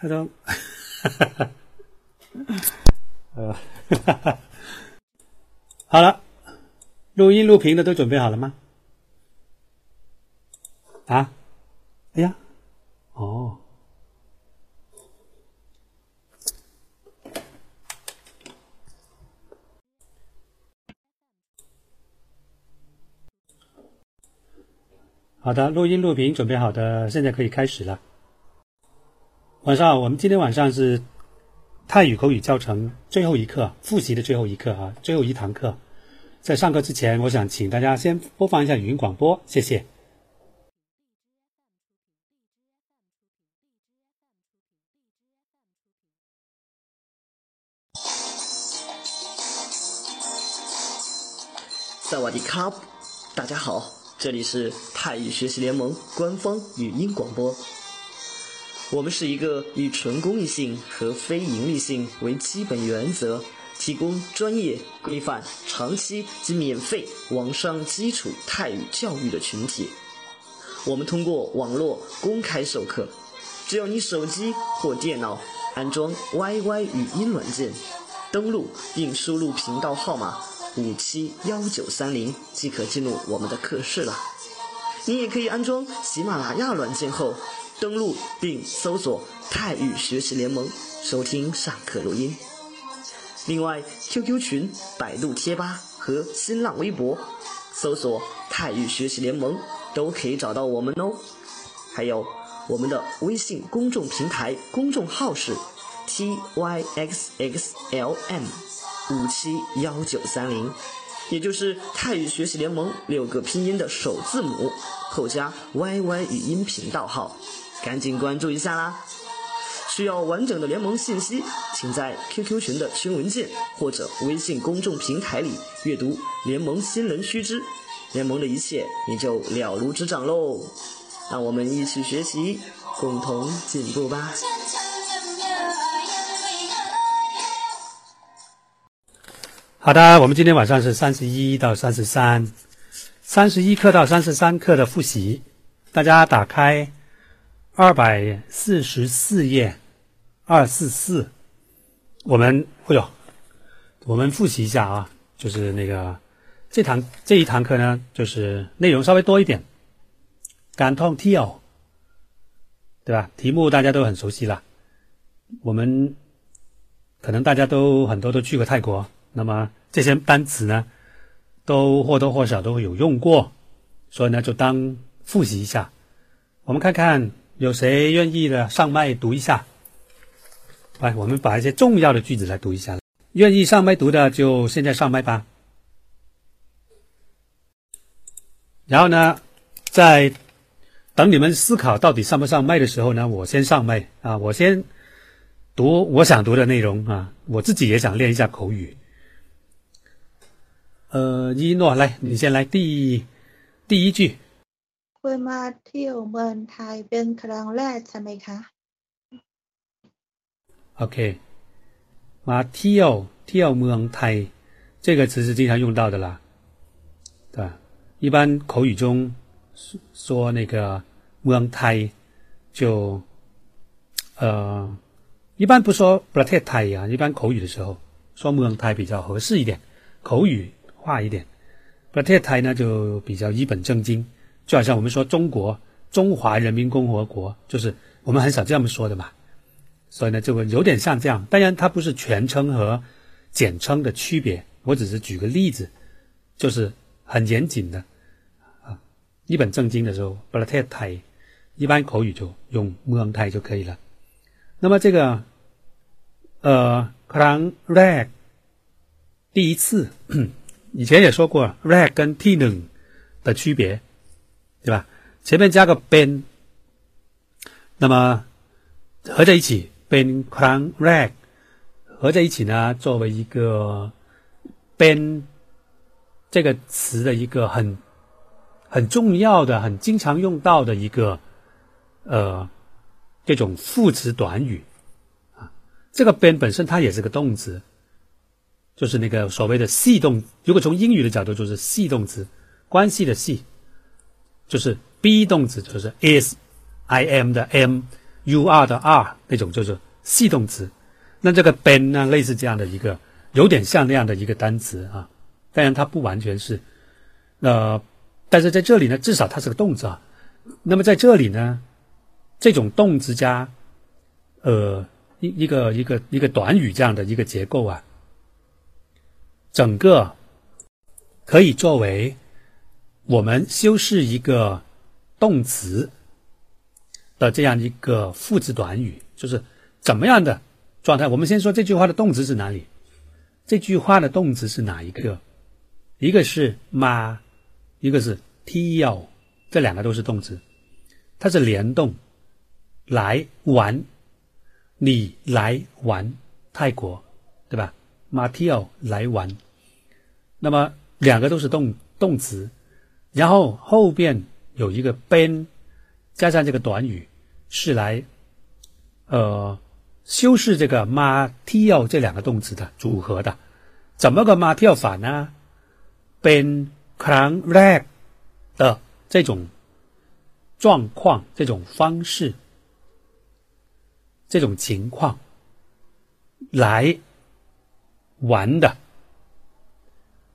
他说，呃，好了，录音录屏的都准备好了吗？啊？哎呀，哦。好的，录音录屏准备好的，现在可以开始了。晚上好，我们今天晚上是泰语口语教程最后一课，复习的最后一课啊，最后一堂课。在上课之前，我想请大家先播放一下语音广播，谢谢。萨瓦迪卡，大家好。这里是泰语学习联盟官方语音广播。我们是一个以纯公益性和非盈利性为基本原则，提供专业、规范、长期及免费网上基础泰语教育的群体。我们通过网络公开授课，只要你手机或电脑安装 YY 语音软件，登录并输入频道号码。五七幺九三零即可进入我们的课室了。你也可以安装喜马拉雅软件后，登录并搜索“泰语学习联盟”，收听上课录音。另外，QQ 群、百度贴吧和新浪微博搜索“泰语学习联盟”都可以找到我们哦。还有我们的微信公众平台公众号是 tyxxlm。五七幺九三零，也就是泰语学习联盟六个拼音的首字母后加 YY 语音频道号，赶紧关注一下啦！需要完整的联盟信息，请在 QQ 群的群文件或者微信公众平台里阅读联盟新人须知，联盟的一切你就了如指掌喽！让我们一起学习，共同进步吧！好的，我们今天晚上是三十一到三十三，三十一课到三十三课的复习。大家打开二百四十四页，二四四。我们，哎呦，我们复习一下啊，就是那个这堂这一堂课呢，就是内容稍微多一点。感痛 T O，对吧？题目大家都很熟悉了。我们可能大家都很多都去过泰国。那么这些单词呢，都或多或少都会有用过，所以呢就当复习一下。我们看看有谁愿意的上麦读一下。来，我们把一些重要的句子来读一下。愿意上麦读的就现在上麦吧。然后呢，在等你们思考到底上不上麦的时候呢，我先上麦啊，我先读我想读的内容啊，我自己也想练一下口语。呃，一诺来，你先来第第一句。 คุณมาเที่ยวเมืองไทยเป็นครั้งแรกใช่ไหมคะ？OK，มาเที่ยวเที่ยวเมืองไทย这个词是经常用到的啦，对吧？一般口语中说那个เมืองไทย就呃，一般不说ประเทศไทย啊，一般口语的时候说เมืองไทย比较合适一点，口语。化一点，ประเทศไทย呢就比较一本正经， 就好像我们说中国中华人民共和国，就是我们很少这么说的嘛，所以呢就有点像这样。当然它不是全称和简称的区别，我只是举个例子，就是很严谨的啊，一本正经的时候，ประเทศไทย一般口语就用เมืองไทย就可以了。那么这个呃ครั้งแรก第一次。以前也说过，rag 跟 t 能的区别， 对吧？前面加个 ben，那么合在一起，ben crown rag，合在一起呢，作为一个 ben 这个词的一个很很重要的、很经常用到的一个呃这种副词短语啊。这个 ben 本身它也是个动词。就是那个所谓的系动，如果从英语的角度，就是系动词，关系的系，就是 be 动词，就是 is，I am 的 am，u are 的 r 那种就是系动词。那这个 ben 呢，类似这样的一个，有点像那样的一个单词啊。当然它不完全是，呃，但是在这里呢，至少它是个动词啊。那么在这里呢，这种动词加，呃，一一个一个一个短语这样的一个结构啊，整个可以作为我们修饰一个动词的这样一个副词短语，就是怎么样的状态。我们先说这句话的动词是哪里？这句话的动词是哪一个？一个是马，一个是 t 要。这两个都是动词，它是联动，来玩，你来玩泰国，对吧？Matio 来玩，那么两个都是动动词，然后后边有一个 been，加上这个短语是来，呃，修饰这个 Matio 这两个动词的组合的，怎么个 Matio 法呢？ben kang rag 的。这种状况、这种方式、这种情况来玩的，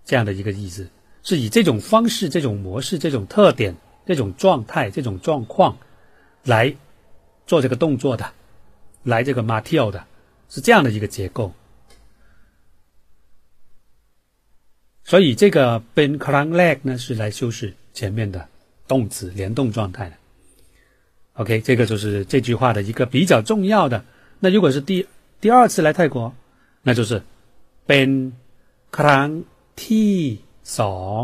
这样的一个意思，是以这种方式，这种模式，这种特点，这种状态，这种状况来做这个动作的。来这个 material 的是这样的一个结构。所以这个 been crank leg 呢，是来修饰前面的动词联动状态的。OK，这个就是这句话的一个比较重要的。那如果是第第二次来泰国，那就是 been crank tea。สอง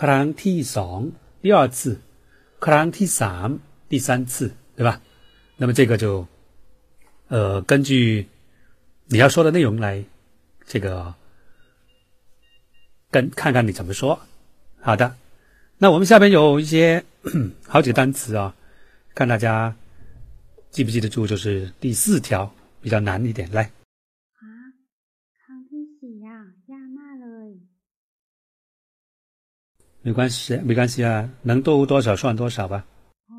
ครั้งที่สอง第二次ครั้งที่สาม第三次，对吧？那么这个就呃根据你要说的内容来这个跟看看你怎么说。好的。那我们下边有一些好几个单词啊，看大家记不记得住，就是第四条比较难一点，来。 没关系，没关系啊，能多多少算多少吧。哦，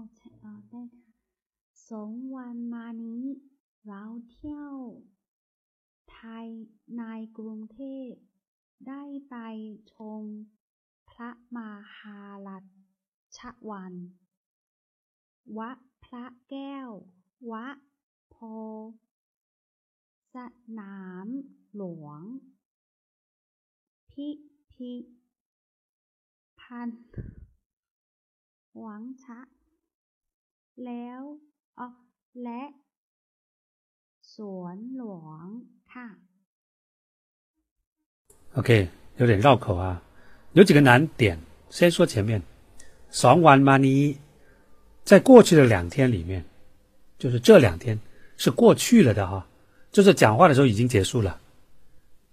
哦，ได้สองวันมานี้เราเที่ยวไทยในกรุงเทพได้ไปชมระมาฮาลัชวัน วะพระแก้ว วะโพสนามหลวง พิพิ พันธ์หวังชะ แล้วอ๋อและ สวนหลวงค่ะ OK，有点绕口啊。有几个难点，先说前面。爽完 money，在过去的两天里面，就是这两天是过去了的哈，就是讲话的时候已经结束了，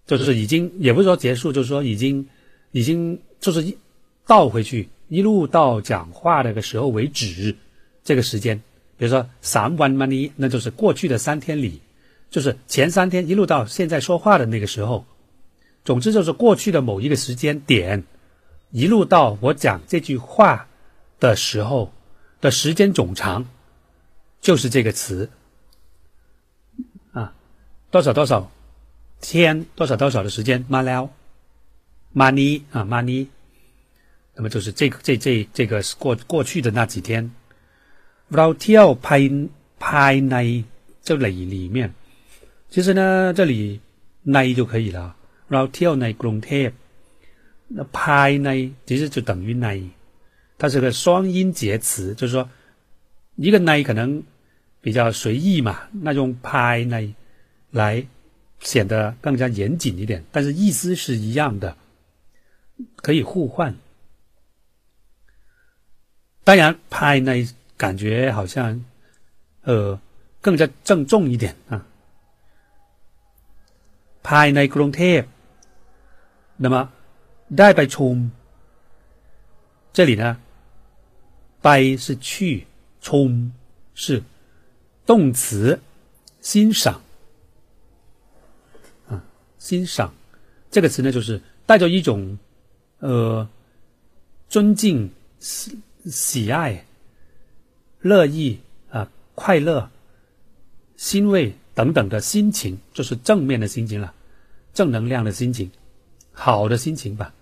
就是已经也不是说结束，就是说已经已经就是一 倒回去，一路到讲话那个时候为止，这个时间，比如说三 one money，那就是过去的三天里，就是前三天一路到现在说话的那个时候。总之就是过去的某一个时间点，一路到我讲这句话的时候的时间总长，就是这个词。啊，多少多少天，多少多少的时间，money，money 啊，money，那么就是这个这这这个是过过去的那几天。เราเที่ยวภายภายใน这里里面，其实呢，这里ใน就可以了。เราเที่ยวในกรุงเทพ那ภายใน其实就等于ใน它是个双音节词，就是说一个ใน可能比较随意嘛，那用ภใน来显得更加严谨一点，但是意思是一样的，可以互换。 当然ภใน感觉好像呃更加郑重一点啊。ภในกรุงเทพ那么，ได้ไปชม，这里呢，ไป是去，ชม是动词，欣赏，啊，欣赏这个词呢，就是带着一种呃尊敬、 喜爱、乐意啊、快乐、欣慰等等的心情，就是正面的心情了，正能量的心情，好的心情吧，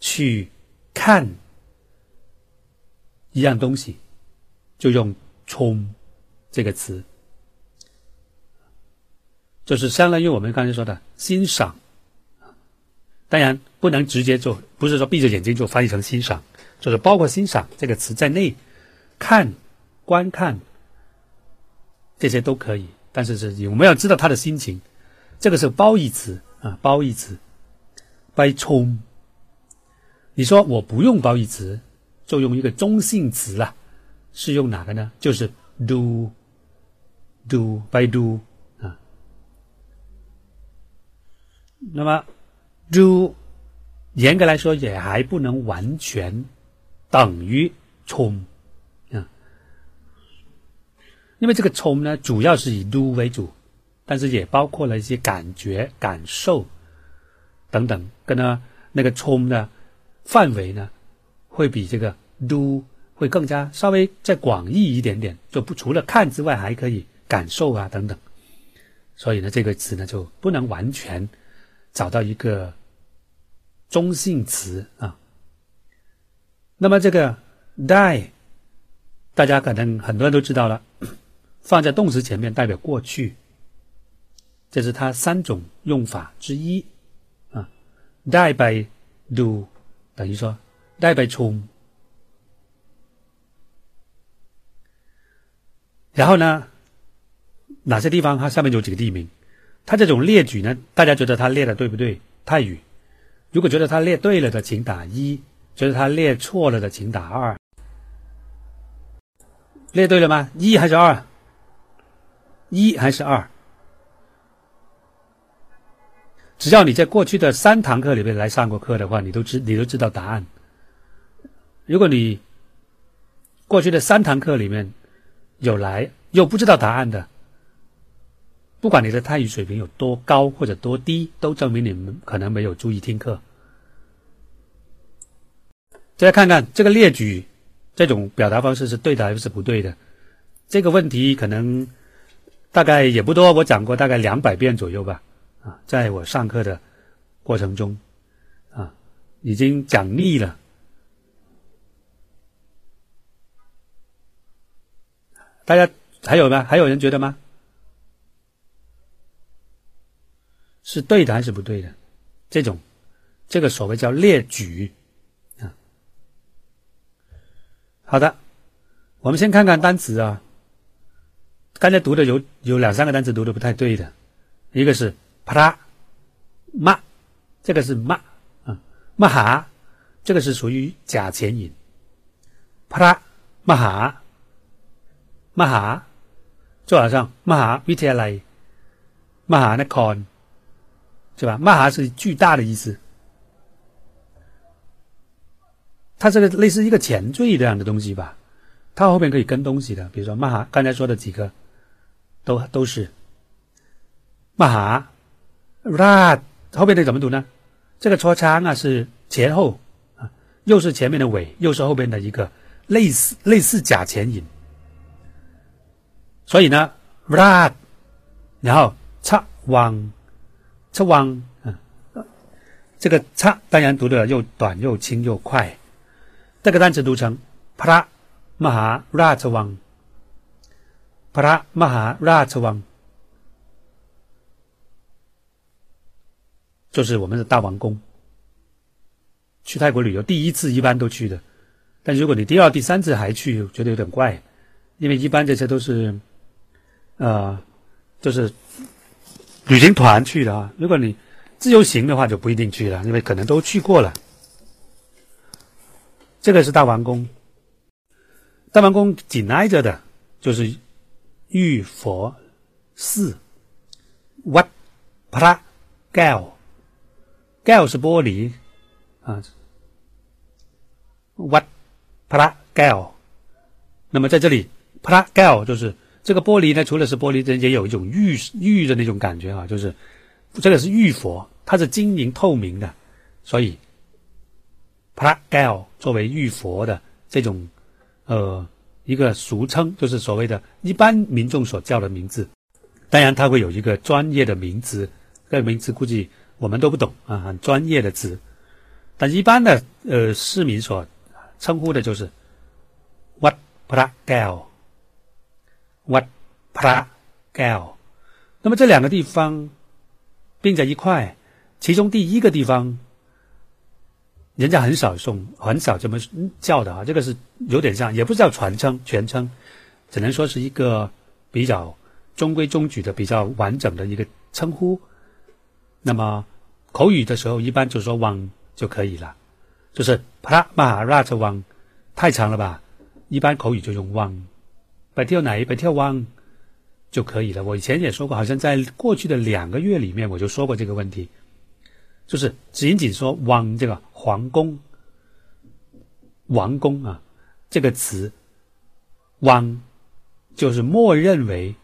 去看一样东西，就用“冲”这个词，就是相当于我们刚才说的欣赏。当然不能直接做，不是说闭着眼睛就翻译成欣赏，就是包括欣赏这个词在内，看、观看这些都可以。但是是我们要知道他的心情，这个是褒义词啊，褒义词。by 冲，你说我不用褒义词，就用一个中性词了，是用哪个呢？就是 do，do by do 啊。那么。do，严格来说也还不能完全等于冲啊，因为这个冲呢，主要是以 do 为主，但是也包括了一些感觉、感受等等，跟呢那个冲的范围呢，会比这个 do 会更加稍微再广义一点点，就不除了看之外，还可以感受啊等等，所以呢，这个词呢就不能完全。找到一个中性词啊，那么这个 die，大家可能很多人都知道了，放在动词前面代表过去，这是它三种用法之一啊。die by do 等于说 die by 冲，然后呢，哪些地方它下面有几个地名？它这种列举呢，大家觉得它列的对不对？泰语，如果觉得它列对了的，请打一；觉得他列错了的，请打二。列对了吗？一还是二？一还是二？只要你在过去的三堂课里面来上过课的话，你都知你都知道答案。如果你过去的三堂课里面有来又不知道答案的，不管你的泰语水平有多高或者多低，都证明你们可能没有注意听课。再来看看这个列举这种表达方式是对的还是不对的？这个问题可能大概也不多，我讲过大概两百遍左右吧。啊，在我上课的过程中，啊，已经讲腻了。大家还有吗？还有人觉得吗？是对的还是不对的？这种，这个所谓叫列举啊。好的，我们先看看单词啊。刚才读的有有两三个单词读的不太对的，一个是啪啦嘛，这个是嘛啊，嘛哈，这个是属于假前引。啪啦嘛哈嘛哈，就好像嘛哈 v t l 嘛哈那 con。对吧？玛哈是巨大的意思，它这个类似一个前缀这样的东西吧，它后面可以跟东西的，比如说马哈，刚才说的几个，都都是马哈，ra 后面的怎么读呢？这个搓仓啊是前后啊，又是前面的尾，又是后边的一个类似类似假前引，所以呢，ra，然后擦往。车汪，嗯，这个“叉”当然读的又短又轻又快，这个单词读成“啪啦玛哈拉车汪”，“啪啦玛哈拉车汪”，就是我们的大王宫。去泰国旅游第一次一般都去的，但如果你第二、第三次还去，觉得有点怪，因为一般这些都是，呃，就是。旅行团去的啊，如果你自由行的话就不一定去了，因为可能都去过了。这个是大王宫，大王宫紧挨着的就是玉佛寺。What pra gal，gal 是玻璃啊。What pra gal，那么在这里 pra gal 就是。这个玻璃呢，除了是玻璃，也有一种玉玉的那种感觉啊，就是这个是玉佛，它是晶莹透明的，所以 p r a g a l 作为玉佛的这种呃一个俗称，就是所谓的一般民众所叫的名字。当然，它会有一个专业的名词，这个名词估计我们都不懂啊，很专业的词。但一般的呃市民所称呼的就是 “Wat Pra Gal”，“Wat Pra Gal”。那么这两个地方并在一块，其中第一个地方。人家很少送，很少这么叫的啊。这个是有点像，也不叫传称、全称，只能说是一个比较中规中矩的、比较完整的一个称呼。那么口语的时候，一般就说“汪”就可以了，就是“啪马拉特汪”太长了吧？一般口语就用“汪”，白跳奶、白跳汪就可以了。我以前也说过，好像在过去的两个月里面，我就说过这个问题。就是仅仅说“王”这个皇宫、王宫啊，这个词“王”就是默认为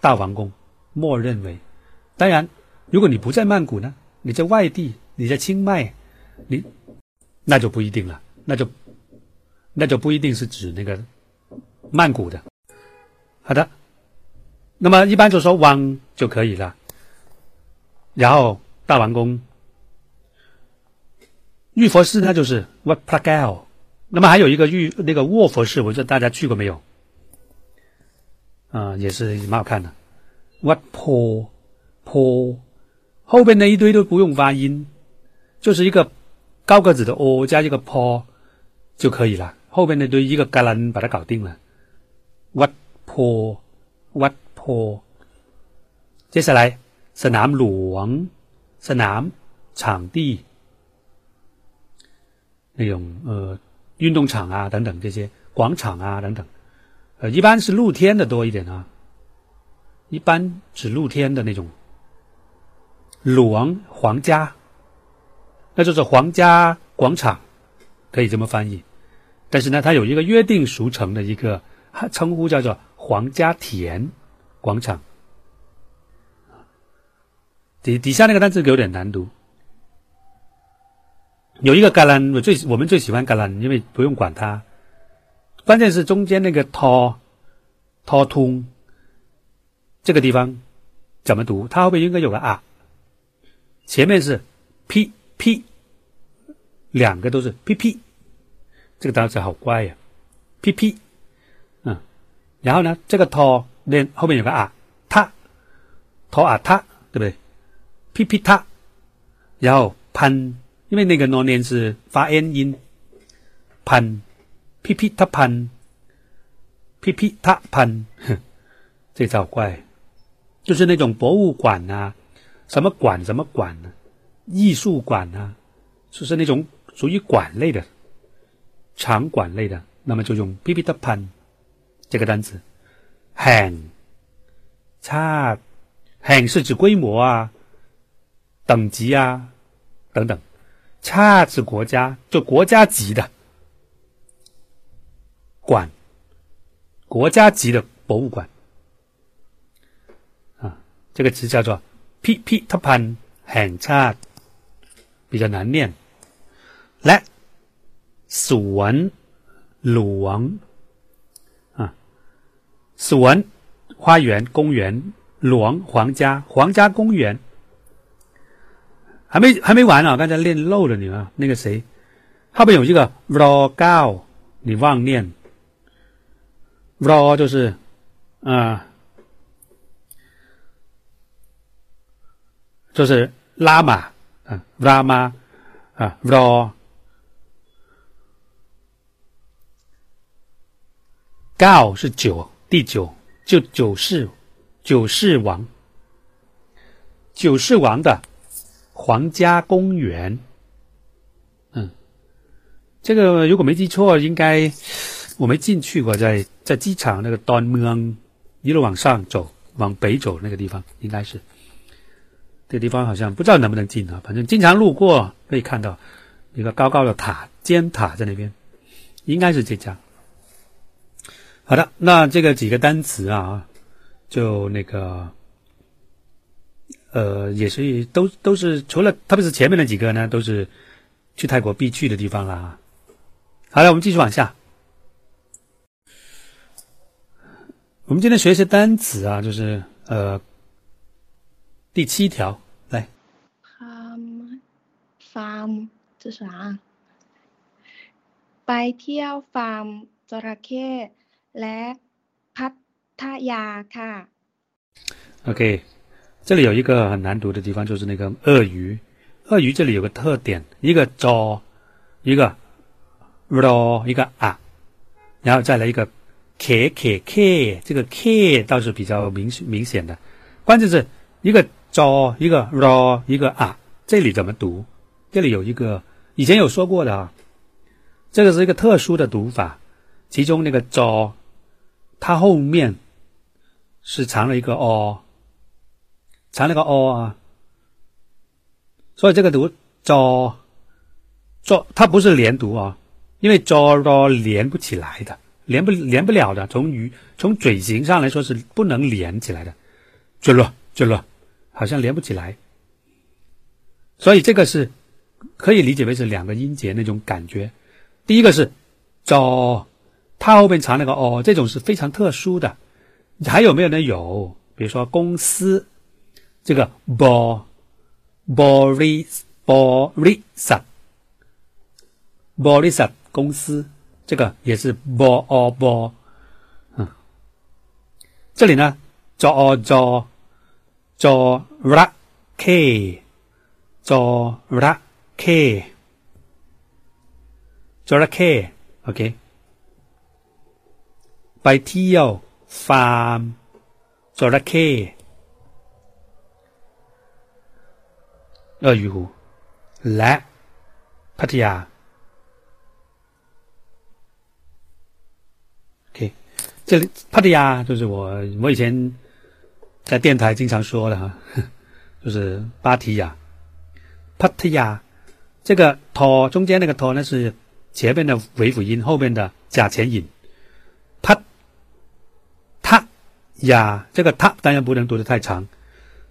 大王宫，默认为。当然，如果你不在曼谷呢，你在外地，你在清迈，你那就不一定了，那就那就不一定是指那个曼谷的。好的，那么一般就说“王”就可以了，然后大王宫。玉佛寺那就是 Wat Pragal，那么还有一个玉那个卧佛寺，我不知道大家去过没有？啊，也是蛮好看的。Wat Po Po，后边那一堆都不用发音，就是一个高个子的 O 加一个 Po 就可以了。后边那堆一个嘎兰把它搞定了。Wat Po Wat Po，接下来是南龙，是南场地。那种呃运动场啊等等这些广场啊等等，呃一般是露天的多一点啊，一般指露天的那种。鲁王皇家，那就是皇家广场，可以这么翻译。但是呢，它有一个约定俗成的一个称呼，叫做皇家田广场。底底下那个单词有点难读。有一个橄榄，我最我们最喜欢橄榄，因为不用管它。关键是中间那个 “to to 通”这个地方怎么读？它后面应该有个啊，前面是 “p p”，两个都是 “p p”，这个单词好怪呀，“p p”，嗯，然后呢，这个 “to” 那后面有个啊，它 “to 啊它”，对不对？“p p” 它，然后潘。因为那个诺念是发 n 音，潘，噼噼他潘，噼噼他潘，这招怪，就是那种博物馆啊，什么馆什么馆呢？艺术馆啊，就是那种属于馆类的，场馆类的，那么就用噼噼他潘这个单词。很差，很是指规模啊，等级啊，等等。恰是国家，就国家级的馆，国家级的博物馆啊，这个词叫做 “p p t p a n 很差，比较难念。来，蜀文鲁王啊，蜀文花园公园，鲁王皇家皇家公园。还没还没完啊！刚才练漏了你啊，那个谁，后边有一个 “ro gao”，你忘念 “ro” 就是啊，就是拉玛啊，拉玛啊，“ro gao” 是九第九，就九世九世王，九世王的。皇家公园，嗯，这个如果没记错，应该我没进去过，在在机场那个 Don Mueang 一路往上走，往北走那个地方，应该是这个地方好像不知道能不能进啊，反正经常路过可以看到一个高高的塔尖塔在那边，应该是这家。好的，那这个几个单词啊，就那个。呃，也是都都是除了特别是前面那几个呢，都是去泰国必去的地方啦。好了，我们继续往下。 我们今天学一些单词啊，就是呃第七条，来 ฟาร์มฟาร์ม这是啥ไปเที่ยวฟาร์มจระเข้และพัทยาค่ะ OK， 这里有一个很难读的地方，就是那个鳄鱼。鳄鱼这里有个特点，一个 z 一个 r，一个啊，然后再来一个 k k k，这个 k 倒是比较明明显的。关键是一个 z 一个 r，一个啊，这里怎么读？这里有一个以前有说过的啊，这个是一个特殊的读法，其中那个 z，它后面是藏了一个 o。藏了个 o 啊，所以这个读 z，做它不是连读啊，因为 z r 连不起来的，连不连不了的，从语从嘴型上来说是不能连起来的 z r z r 好像连不起来，所以这个是可以理解为是两个音节那种感觉。第一个是 z，它后面藏了个 o，这种是非常特殊的。还有没有呢？有，比如说公司。这个 bo boris borisat borisat 公司，这个也是 bo o bo，嗯，这里呢 zo o zo zo ra k zo ra k zo ra k OK ไปเที่ยวฟาร์มจระเข้ 鳄鱼湖，来，Patia。OK，这里 Patia 就是我我以前在电台经常说的哈，就是芭提雅，Patia。这个“托”中间那个“托”呢是前面的尾辅音，后面的假前引。帕塔亚，这个“塔”当然不能读得太长。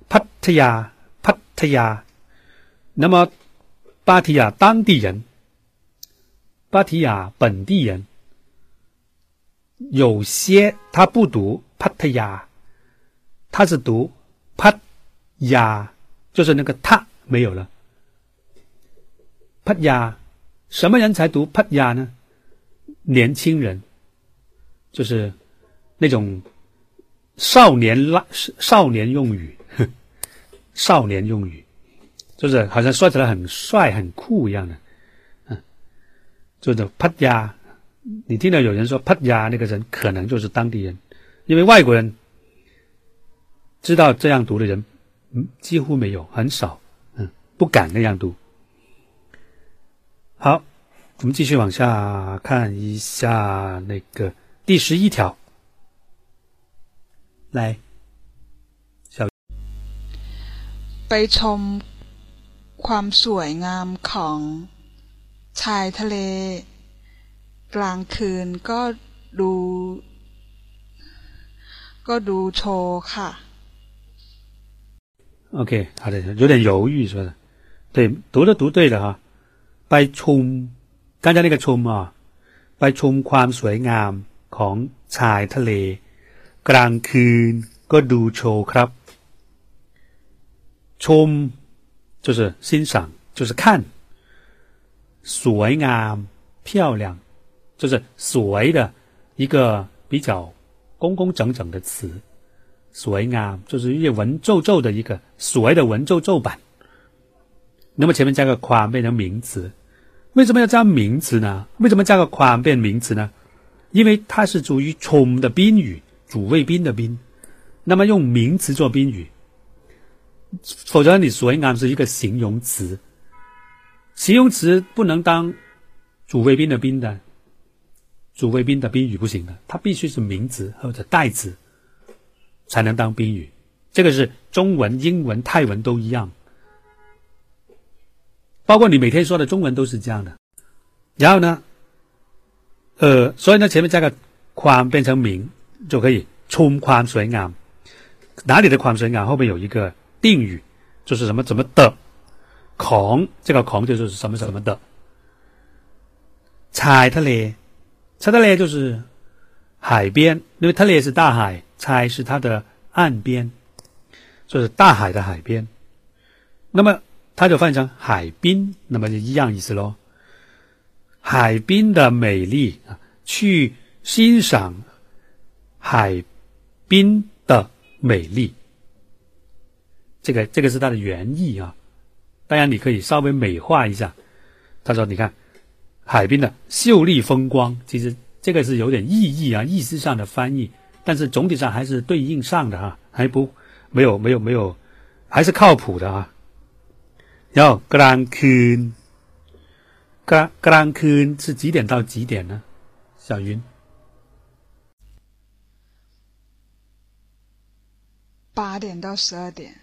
帕提亚，帕提亚，那么，芭提雅当地人，芭提雅本地人，有些他不读帕特雅，他是读帕雅，就是那个他没有了。帕雅，什么人才读帕雅呢？年轻人，就是那种少年拉少年用语，少年用语。就是好像说起来很帅很酷一样的，嗯，就是“啪呀”，你听到有人说“啪呀”，那个人可能就是当地人，因为外国人知道这样读的人几乎没有，很少，嗯，不敢那样读。好，我们继续往下看一下那个第十一条，来，小，被从。 ความสวยงามของชายทะเลกลางคืนก็ดูก็ดูโชว์ค่ะ OK，好的，有点犹豫说的，对，读的读对了哈。ไปชม刚才那个ชม啊，ไปชมความสวยงามของชายทะเล กลางคืนก็ดูโชว์ครับ ชม 就是欣赏，就是看。所谓啊，漂亮，就是所谓的一个比较工工整整的词，所谓啊，就是一些文绉绉的一个所谓的文绉绉版。那么前面加个款变成名词，为什么要加名词呢？为什么加个款变名词呢？因为它是属于从的宾语，主谓宾的宾，那么用名词做宾语。否则，你所应是一个形容词，形容词不能当主谓宾的宾的，主谓宾的宾语不行的，它必须是名词或者代词才能当宾语。这个是中文、英文、泰文都一样，包括你每天说的中文都是这样的。然后呢，呃，所以呢，前面加个宽变成名就可以冲宽水岸，哪里的宽水岸后面有一个。定语就是什么怎么的，ของ这个ของ就是什么什么的。ชายทะเลชายทะเล就是 海边，因为特列是大海，猜是它的岸边，就是大海的海边。那么它就翻译成海滨，那么就一样意思喽。海滨的美丽啊，去欣赏海滨的美丽。 这个这个是它的原意啊，当然你可以稍微美化一下。他说：“你看海滨的秀丽风光，其实这个是有点意义啊，意思上的翻译，但是总体上还是对应上的哈，还不没有没有没有，还是靠谱的啊。”然后格兰คื格格兰คื是几点到几点呢？小云八点到十二点。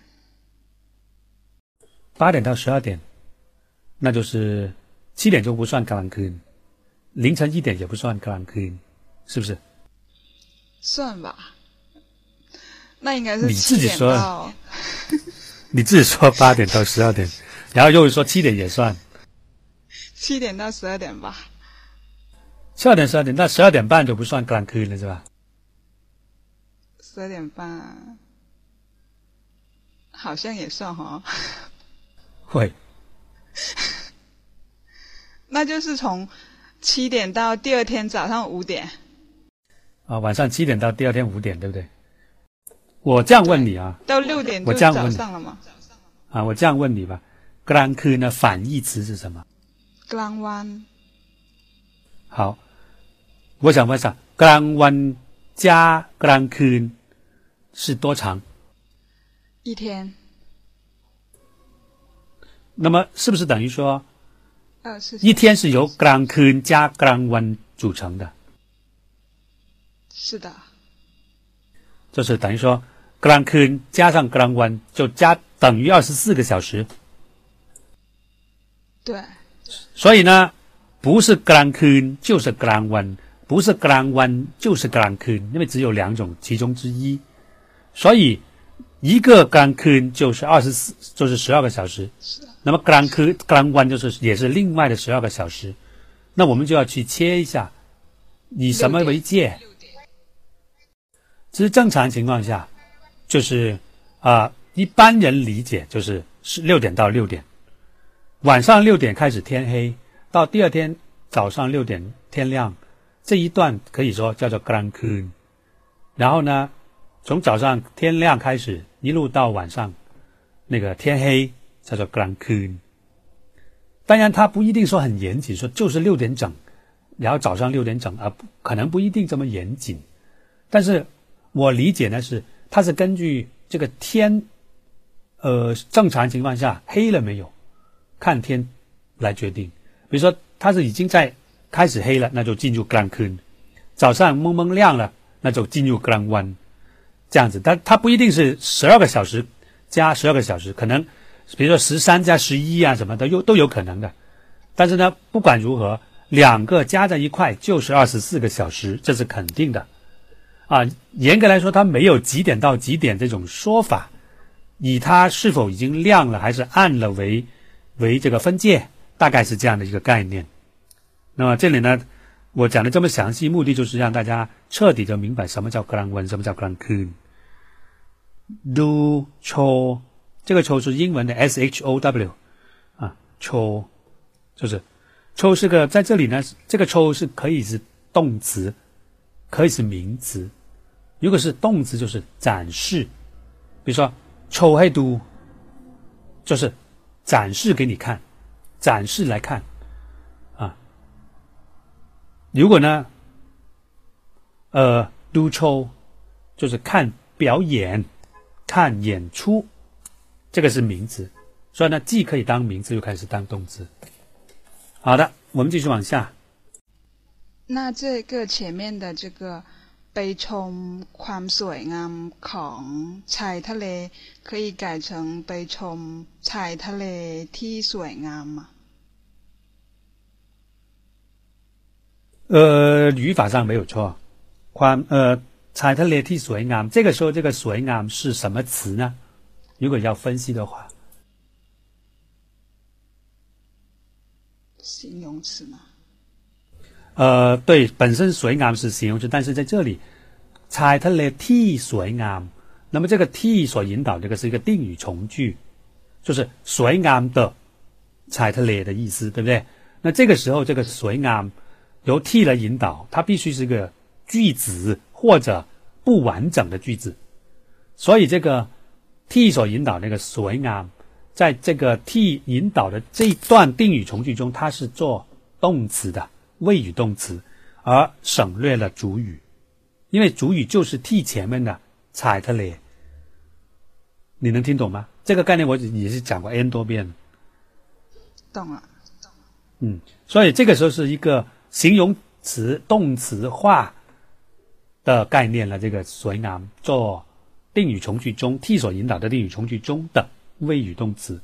八点到十二点，那就是七点钟不算格兰คื凌晨一点也不算格兰คื是不是？算吧，那应该是你自己七点说到你自己说八点到十二点，然后又说七点也算，七点到十二点吧。七点十二点，那十二点半就不算格兰คื了是吧？十二点半好像也算哈， 会，那就是从七点到第二天早上五点。啊，晚上七点到第二天五点，对不对？我这样问你啊。到六点就早上了吗？啊，我这样问你吧。glank 呢？反义词是什么？glang。好，我想问一下，glang 加 glank 是多长？一天。那么是不是等于说，嗯，是，一天是由 gran kun 加 gran wen 组成的，是的，就是等于说 gran kun 加上 gran wen 就加等于二十四个小时，对，所以呢，不是 gran kun 就是 gran wen，不是 gran wen 就是 gran kun，因为只有两种其中之一，所以。一个干坑就是二十四就是十二个小时。那么格兰科关就是也是另外的十二个小时。那我们就要去切一下以什么为界？其实正常情况下就是啊一般人理解就是是六点到六点。晚上六点开始天黑到第二天早上六点天亮这一段可以说叫做格兰然后呢从早上天亮开始，一路到晚上那个天黑，叫做 Grand k 当然，它不一定说很严谨，说就是六点整，然后早上六点整啊，可能不一定这么严谨。但是我理解呢是，它是根据这个天，呃，正常情况下黑了没有。看天来决定。比如说，它是已经在开始黑了，那就进入 Grand k 早上蒙蒙亮了，那就进入 Grand One，这样子。但它不一定是十二个小时加十二个小时，可能比如说十三加十一啊什么的，有都有可能的。但是呢，不管如何，两个加在一块就是二十四个小时，这是肯定的。啊，严格来说，它没有几点到几点这种说法，以它是否已经亮了还是暗了为。为这个分界，大概是这样的一个概念。那么这里呢，我讲的这么详细，目的就是让大家彻底的明白什么叫格兰温，什么叫格兰คืน。do cho 这个 cho 是英文的 s h o w 啊，cho 就是 cho 是个在这里呢，这个 cho 是可以是动词，可以是名词。如果是动词，就是展示，比如说 cho ให้ดู，就是。展示给你看，展示来看，啊， 如果呢，呃，do show 就是看表演、看演出，这个是名词，所以呢，既可以当名词，又开始当动词。好的，我们继续往下。那这个前面的这个ไปชมความสวยงามของชายทะเล可以改成ไปชมชายทะเลที่สวยงาม吗？ 呃，语法上没有错。ความ呃，ชายทะเลที่สวยงาม，这个时候这个สวยงาม是什么词呢？如果要分析的话，形容词吗？ 呃，对，本身水岸是形容词，但是在这里，踩它的 t 水岸，那么这个 t 所引导这个是一个定语从句，就是水岸的踩它的的意思，对不对？那这个时候这个水岸 由 t 来引导，它必须是一个句子或者不完整的句子，所以这个 t 所引导那个水岸，在这个 t 引导的这一段定语从句中，它是做动词的。谓语动词，而省略了主语，因为主语就是 T 前面的踩的咧。你能听懂吗？这个概念我也是讲过 n 多遍了。懂了。嗯，所以这个时候是一个形容词动词化的概念了。这个水岸做定语从句中替所引导的定语从句中的谓语动词，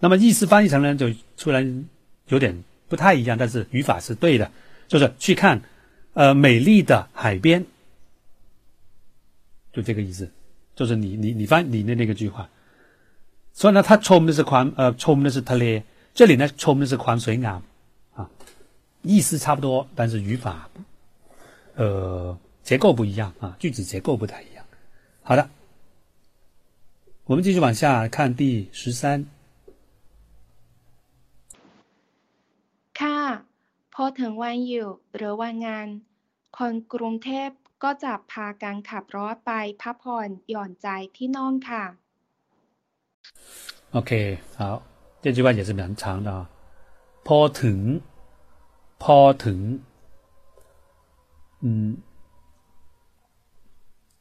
那么意思翻译成呢，就突然有点。不太一样，但是语法是对的，就是去看，呃，美丽的海边，就这个意思，就是你你你翻你的那个句话，所以呢，它冲的是宽，呃，冲的是特咧，这里呢冲的是宽水岸，意思差不多，但是语法，呃，结构不一样啊，句子结构不太一样。好的，我们继续往下看第十三。พอถึงวันหยุดหรือวันงาน คนกรุงเทพก็จะพากันขับรถไปพักผ่อนหย่อนใจที่โน่นค่ะ โอเค好这句话也是蛮长的啊พอถึง พอถึง嗯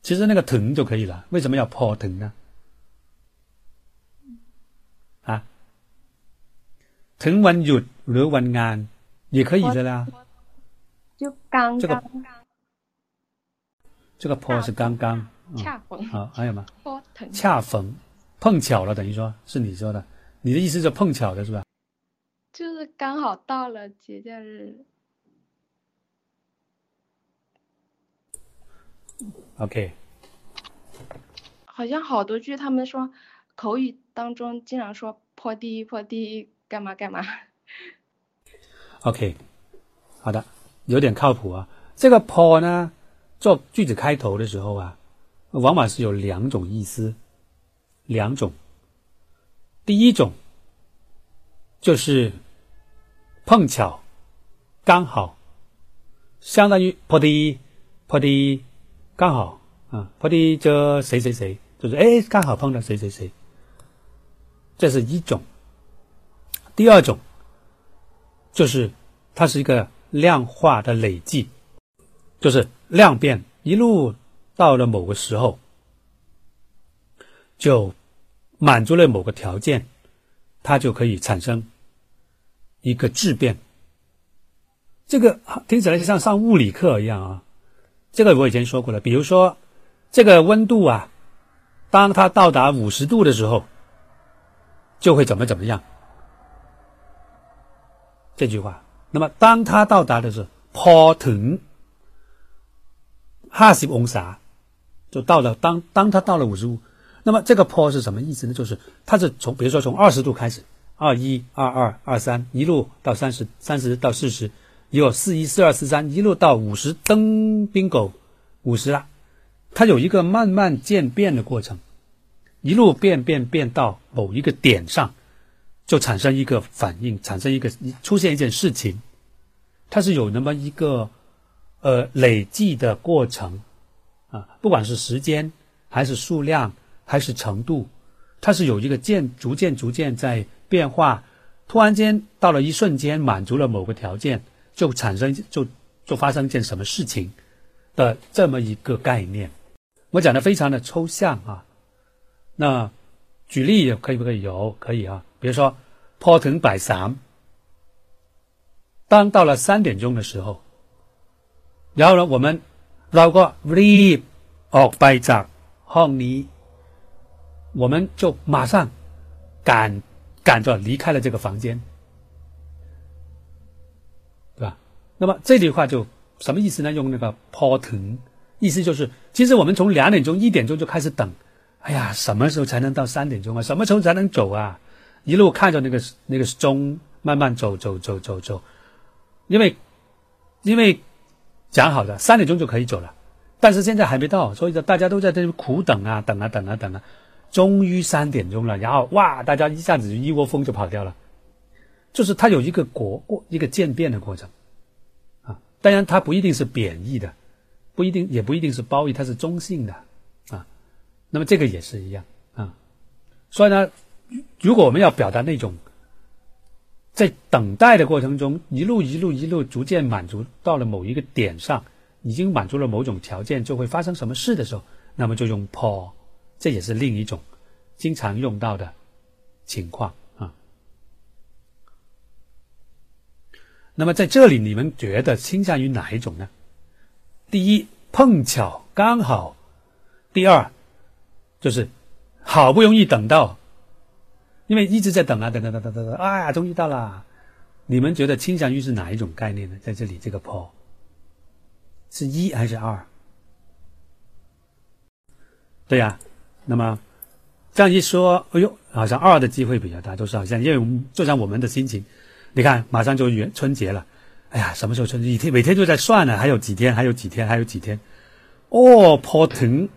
其实那个ถึง就可以了为什么要พอถึง呢啊ถึงวันหยุดหรือวันงาน也可以的啦，就刚这个这个坡是刚刚恰逢好，还有吗？恰恰逢碰巧了，等于说是你说的，你的意思是碰巧的是吧？ 就是刚好到了节假日。OK，好像好多句他们说口语当中经常说坡地坡地干嘛干嘛。OK，好的，有点靠谱啊。这个 “po” 呢，做句子开头的时候啊，往往是有两种意思，两种。第一种就是碰巧、刚好，相当于 “po di po di” 刚好啊，“po di” 这谁谁谁，就是哎，刚好碰到谁谁谁，这是一种。第二种。就是它是一个量化的累计，就是量变一路到了某个时候，就满足了某个条件，它就可以产生一个质变。这个听起来就像上物理课一样啊！这个我以前说过了，比如说这个温度啊，当它到达五十度的时候，就会怎么怎么样。这句话，那么当它到达的是破腾哈十翁啥，就到了当当它到了五十五，那么这个坡是什么意思呢？就是它是从比如说从二十度开始，二一二二二三一路到三十，三十到四十，有四一四二四三一路到五十，登 bingo 五十了，它有一个慢慢渐变的过程，一路变变变到某一个点上。就产生一个反应，产生一个出现一件事情，它是有那么一个呃累计的过程。啊，不管是时间还是数量还是程度，它是有一个渐逐渐逐渐在变化，突然间到了一瞬间满足了某个条件，就产生就就发生一件什么事情的这么一个概念。我讲的非常的抽象啊，那举例也可以不可以有？可以啊，比如说 p o r t n by Sam，当到了三点钟的时候，然后呢，我们绕过 leap of by 长 honey，我们就马上赶赶着离开了这个房间，对吧？那么这句话就什么意思呢？用那个破腾，意思就是，其实我们从两点钟、一点钟就开始等，哎呀，什么时候才能到三点钟啊？什么时候才能走啊？一路看着那个那个钟慢慢走走走走走，因为因为讲好的三点钟就可以走了，但是现在还没到，所以说大家都在这里苦等啊，等啊，等啊，等啊，终于三点钟了，然后哇，大家一下子就一窝蜂就跑掉了，就是它有一个过过一个渐变的过程。啊，当然它不一定是贬义的，不一定也不一定是褒义，它是中性的。啊，那么这个也是一样啊，所以呢，如果我们要表达那种。在等待的过程中，一路一路一路逐渐满足到了某一个点上，已经满足了某种条件，就会发生什么事的时候，那么就用 “po”，这也是另一种经常用到的情况啊。那么在这里，你们觉得倾向于哪一种呢？第一，碰巧刚好；第二，就是好不容易等到。因为一直在等啊，等等等等等等，哎呀，终于到了。你们觉得倾向于是哪一种概念呢？在这里，这个 “po” 是一还是二？对呀，那么这样一说，哎呦，好像二的机会比较大，就是好像因为就像我们的心情，你看，马上就元春节了，哎呀，什么时候春节？一天每天都在算呢，还有几天，还有几天，还有几天。哦，po 停，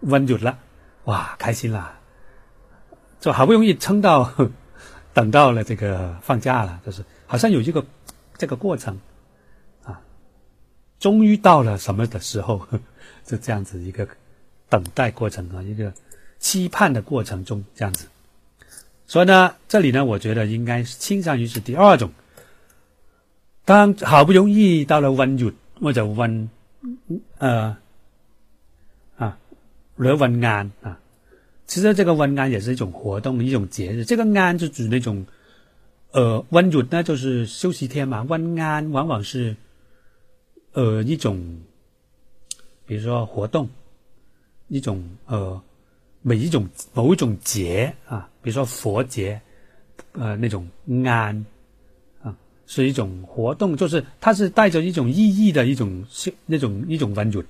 温就了，哇，开心啦！就好不容易撑到，等到了这个放假了，就是好像有一个这个过程，啊，终于到了什么的时候，就这样子一个等待过程啊，一个期盼的过程中这样子。所以呢，这里呢，我觉得应该是倾向于是第二种。当好不容易到了温月或者温，呃，啊，来温安啊。其实这个温安也是一种活动，一种节日。这个安就指那种，呃，温日呢就是休息天嘛。温安往往是，呃，一种，比如说活动，一种呃，每一种某一种节啊，比如说佛节，呃，那种安，啊，是一种活动，就是它是带着一种意义的一种是那种一种温日。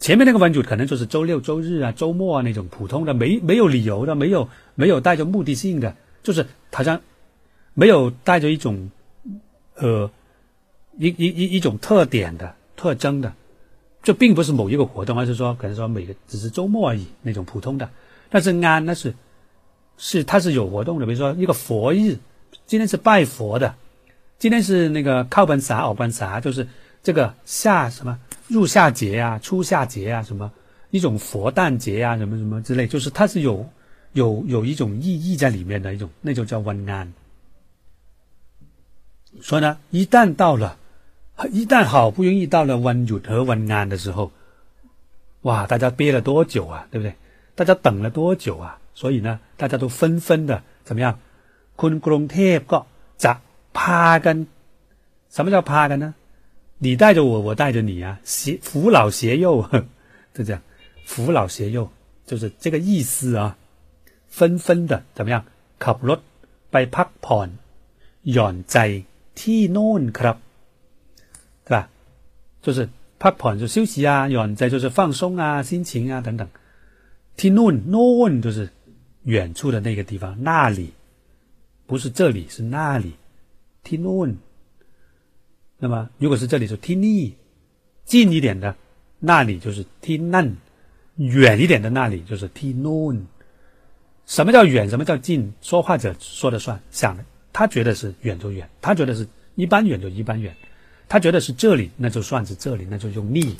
前面那个温主可能就是周六、周日啊、周末啊那种普通的，没没有理由的，没有没有带着目的性的，就是好像没有带着一种呃一一一一种特点的特征的，这并不是某一个活动，而是说可能说每个只是周末而已那种普通的。但是安那是是它是有活动的，比如说一个佛日，今天是拜佛的，今天是那个靠本啥奥本啥，就是这个夏什么。入夏节啊，初夏节啊，什么一种佛诞节啊，什么什么之类，就是它是有有有一种意义在里面的一种，那就叫温安。所以呢，一旦到了，一旦好不容易到了温日和温安的时候，哇，大家憋了多久啊，对不对？大家等了多久啊？所以呢，大家都纷纷的怎么样？昆กรุงเทพก็จะพากัน，什么叫พากัน呢？你带着我，我带着你啊，携扶老携幼，就这样，扶老携幼就是这个意思啊。纷纷的怎么样？ขับรถไปพักผ่อนหย่อนใจที่โน่นครับ， 对吧？就是พักผ่อน就休息啊，หย่อนใจ就是放松啊，心情啊等等。ที่โน่นโน่น就是远处的那个地方，那里不是这里，是那里。ที่โน่น那么，如果是这里是听力近一点的那里就是听嫩，远一点的那里就是听 noon。什么叫远？什么叫近？说话者说了算，想他觉得是远就远，他觉得是一般远就一般远， 他觉得是这里，那就算是这里，那就用力。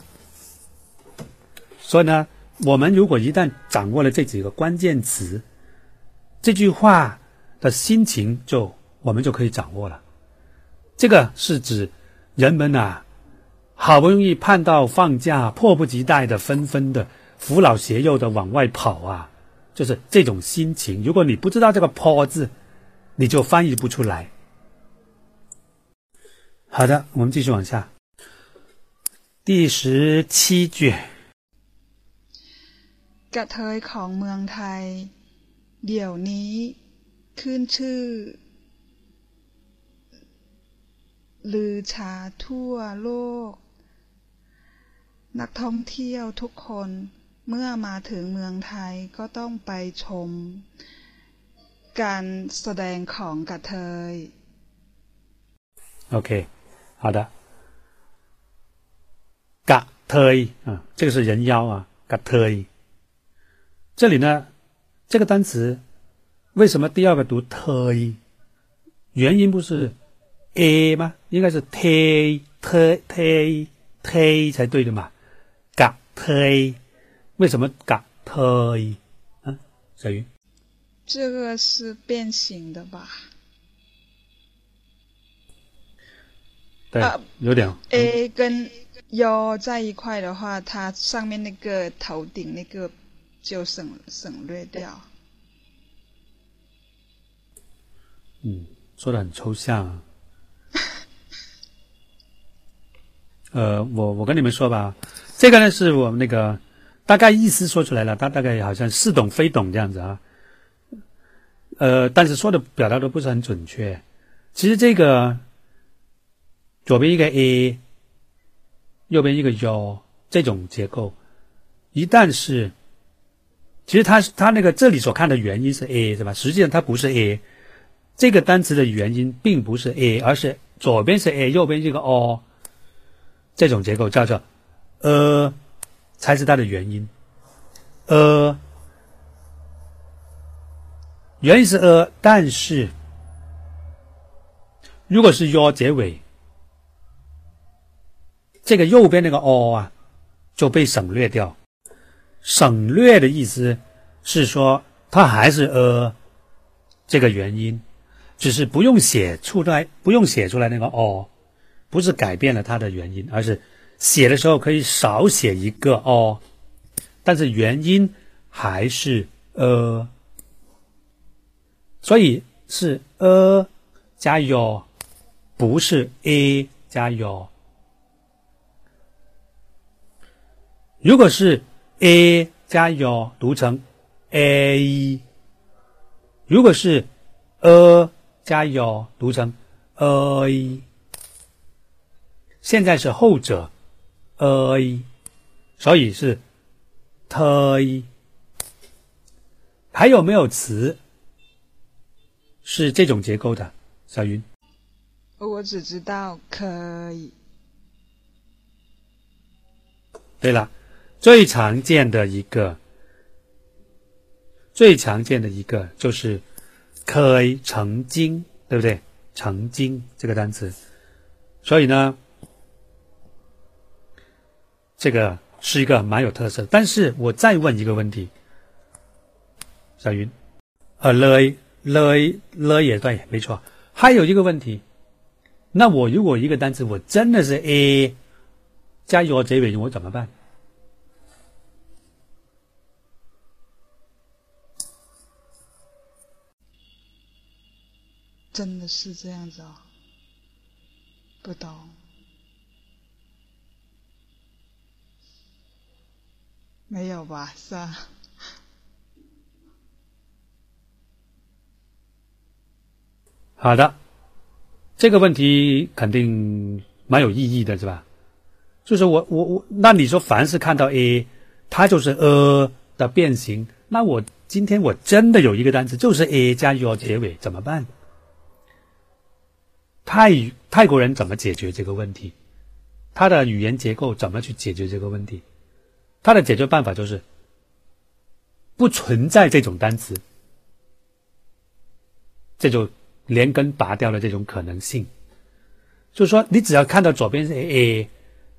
所以呢，我们如果一旦掌握了这几个关键词，这句话的心情就我们就可以掌握了。这个是指。人们呐，好不容易盼到放假，迫不及待的、纷纷的、扶老携幼的往外跑啊，就是这种心情。如果你不知道这个“坡”字，你就翻译不出来。好的，我们继续往下。第十七句。กระเทยของเมืองไทยเดี๋ยวนี้ขึ้นชื่อลือชาทั่วโลก นักท่องเที่ยวทุกคนเมื่อมาถึงเมืองไทยก็ต้องไปชม การแสดงของกระเทยโอเค 好的，嘎特伊啊，这个是人妖啊，嘎特伊。这里呢，这个单词为什么第二个读特伊？原因不是 a 吗？应该是 t t t t 才对的嘛。嘎特伊，为什么嘎特伊？啊，小鱼，这个是变形的吧？对，啊有点 A 跟 U 在一块的话，它上面那个头顶那个就省省略掉。嗯，说的很抽象、啊。呃，我我跟你们说吧，这个呢是我们那个大概意思说出来了，他大概好像似懂非懂这样子啊。呃，但是说的表达的不是很准确。其实这个左边一个 a，右边一个 u 这种结构，一旦是，其实它它那个这里所看的原因是 a 是吧？实际上它不是 a。这个单词的原因并不是 a，而是左边是 a，右边这个 o，这种结构叫做呃，才是它的原因。呃，原因是呃，但是如果是 u 结尾，这个右边那个 o 啊就被省略掉。省略的意思是说它还是呃这个原因。只是不用写出来，不用写出来那个哦，不是改变了它的原因，而是写的时候可以少写一个哦，但是原因还是呃，所以是呃加有，不是 a 加有。如果是 a 加有，读成 a；如果是 a。加有读成 a，现在是后者 a，所以是 t。还有没有词是这种结构的？小云，我只知道可以。对了，最常见的一个，最常见的一个就是。可以成精，对不对？成精这个单词，所以呢，这个是一个蛮有特色。但是我再问一个问题，小云，呃，了了了也对，没错。还有一个问题，那我如果一个单词我真的是 a 加 u 结尾，我怎么办？真的是这样子哦，不懂。没有吧？是啊。好的，这个问题肯定蛮有意义的，是吧？就是我我我，那你说凡是看到 a，它就是呃的变形，那我今天我真的有一个单词就是 a 加 u 结尾，怎么办？泰语泰国人怎么解决这个问题？他的语言结构怎么去解决这个问题？他的解决办法就是不存在这种单词，这就连根拔掉了这种可能性。就是说，你只要看到左边是 a，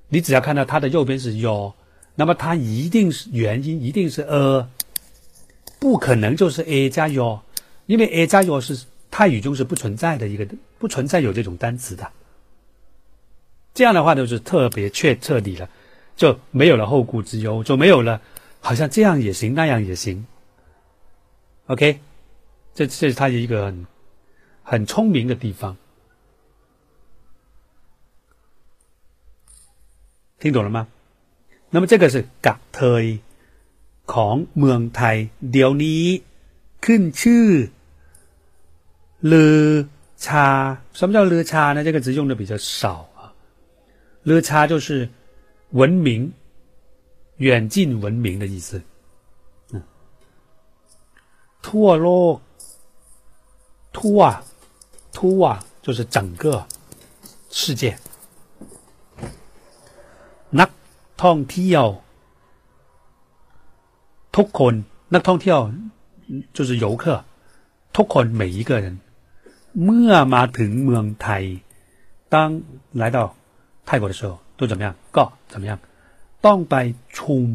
你只要看到它的右边是 u，那么它一定是原因一定是 a，不可能就是 a 加 u，因为 a 加 u 是。泰语中是不存在的一个，不存在有这种单词的。这样的话就是特别确彻底了，就没有了后顾之忧，就没有了好像这样也行那样也行。OK，这这是他一个很很聪明的地方，听懂了吗？那么这个是กะเทยของเมืองไทยเดี๋ยวนี้ขึ้นชื่อ 了差，什么叫了差呢？这个词用的比较少啊。了差就是文明、远近闻名的意思。嗯，ทั่วโลก，ทั่ว，ทั่ว就是整个世界。 นักท่องเที่ยวทุกคนนักท่องเที่ยว就是游客ทุกคน每一个人 เมื่อมาถึงเมืองไทย当来到泰国的时候都怎么样ก็怎么样ต้องไปชม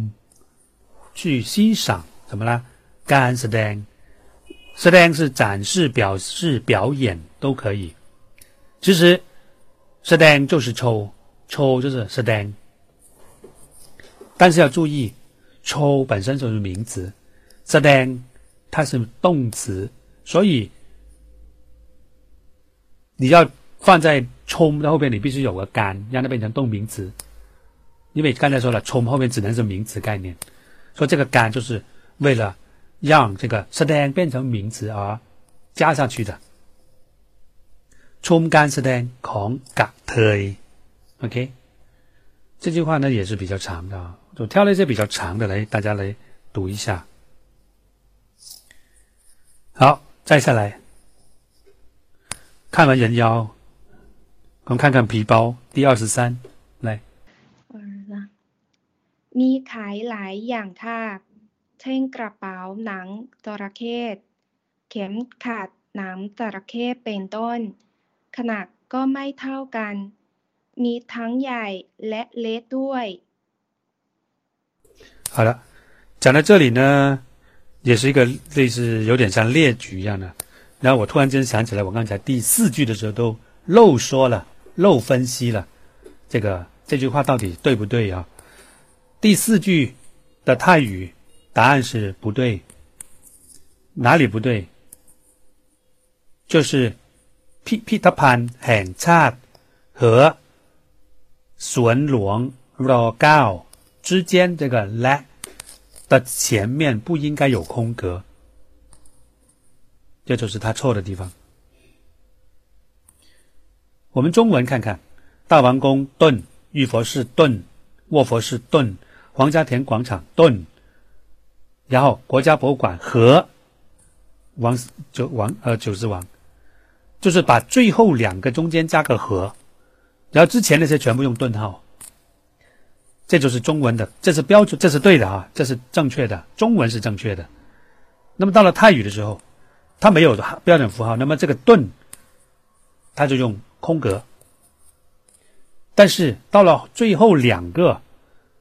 去欣赏怎么啦การแสดงแสดง是展示表示表演都可以其实แสดง就是抽抽就是แสดง但是要注意抽本身就是名词，แสดง它是动词，所以 你要放在冲的后边，你必须有个干，让它变成动名词。因为刚才说了，冲后面只能是名词概念，所以这个干就是为了让这个แสดง变成名词而加上去的。冲干แสดงของกะเทย，OK，这句话呢也是比较长的啊。我挑了一些比较长的来，大家来读一下。好，再下来， 看完人妖，我们看看皮包第二十三，来。มีขายหลายอย่างค่ะเช่นกระเป๋าหนังจระเข้เข็มขัดหนังจระเข้เป็นต้น ขนาดก็ไม่เท่ากัน มีทั้งใหญ่และเล็กด้วย好了，讲到这里呢，也是一个类似有点像列举一样的。 然后我突然间想起来，我刚才第四句的时候都漏说了、漏分析了，这个这句话到底对不对啊？第四句的泰语答案是不对，哪里不对？就是พิพิธภัณฑ์แห่งชาติ和สวนหลวงรเก้า之间这个 la 的前面不应该有空格， 这就是他错的地方。我们中文看看，大王宫盾、玉佛寺盾、卧佛寺盾、皇家田广场盾，然后国家博物馆和王九王呃九十王，就是把最后两个中间加个和，然后之前那些全部用顿号。这就是中文的，这是标准，这是对的啊，这是正确的，中文是正确的。那么到了泰语的时候，它没有标准符号，那么这个“顿”，它就用空格。但是到了最后两个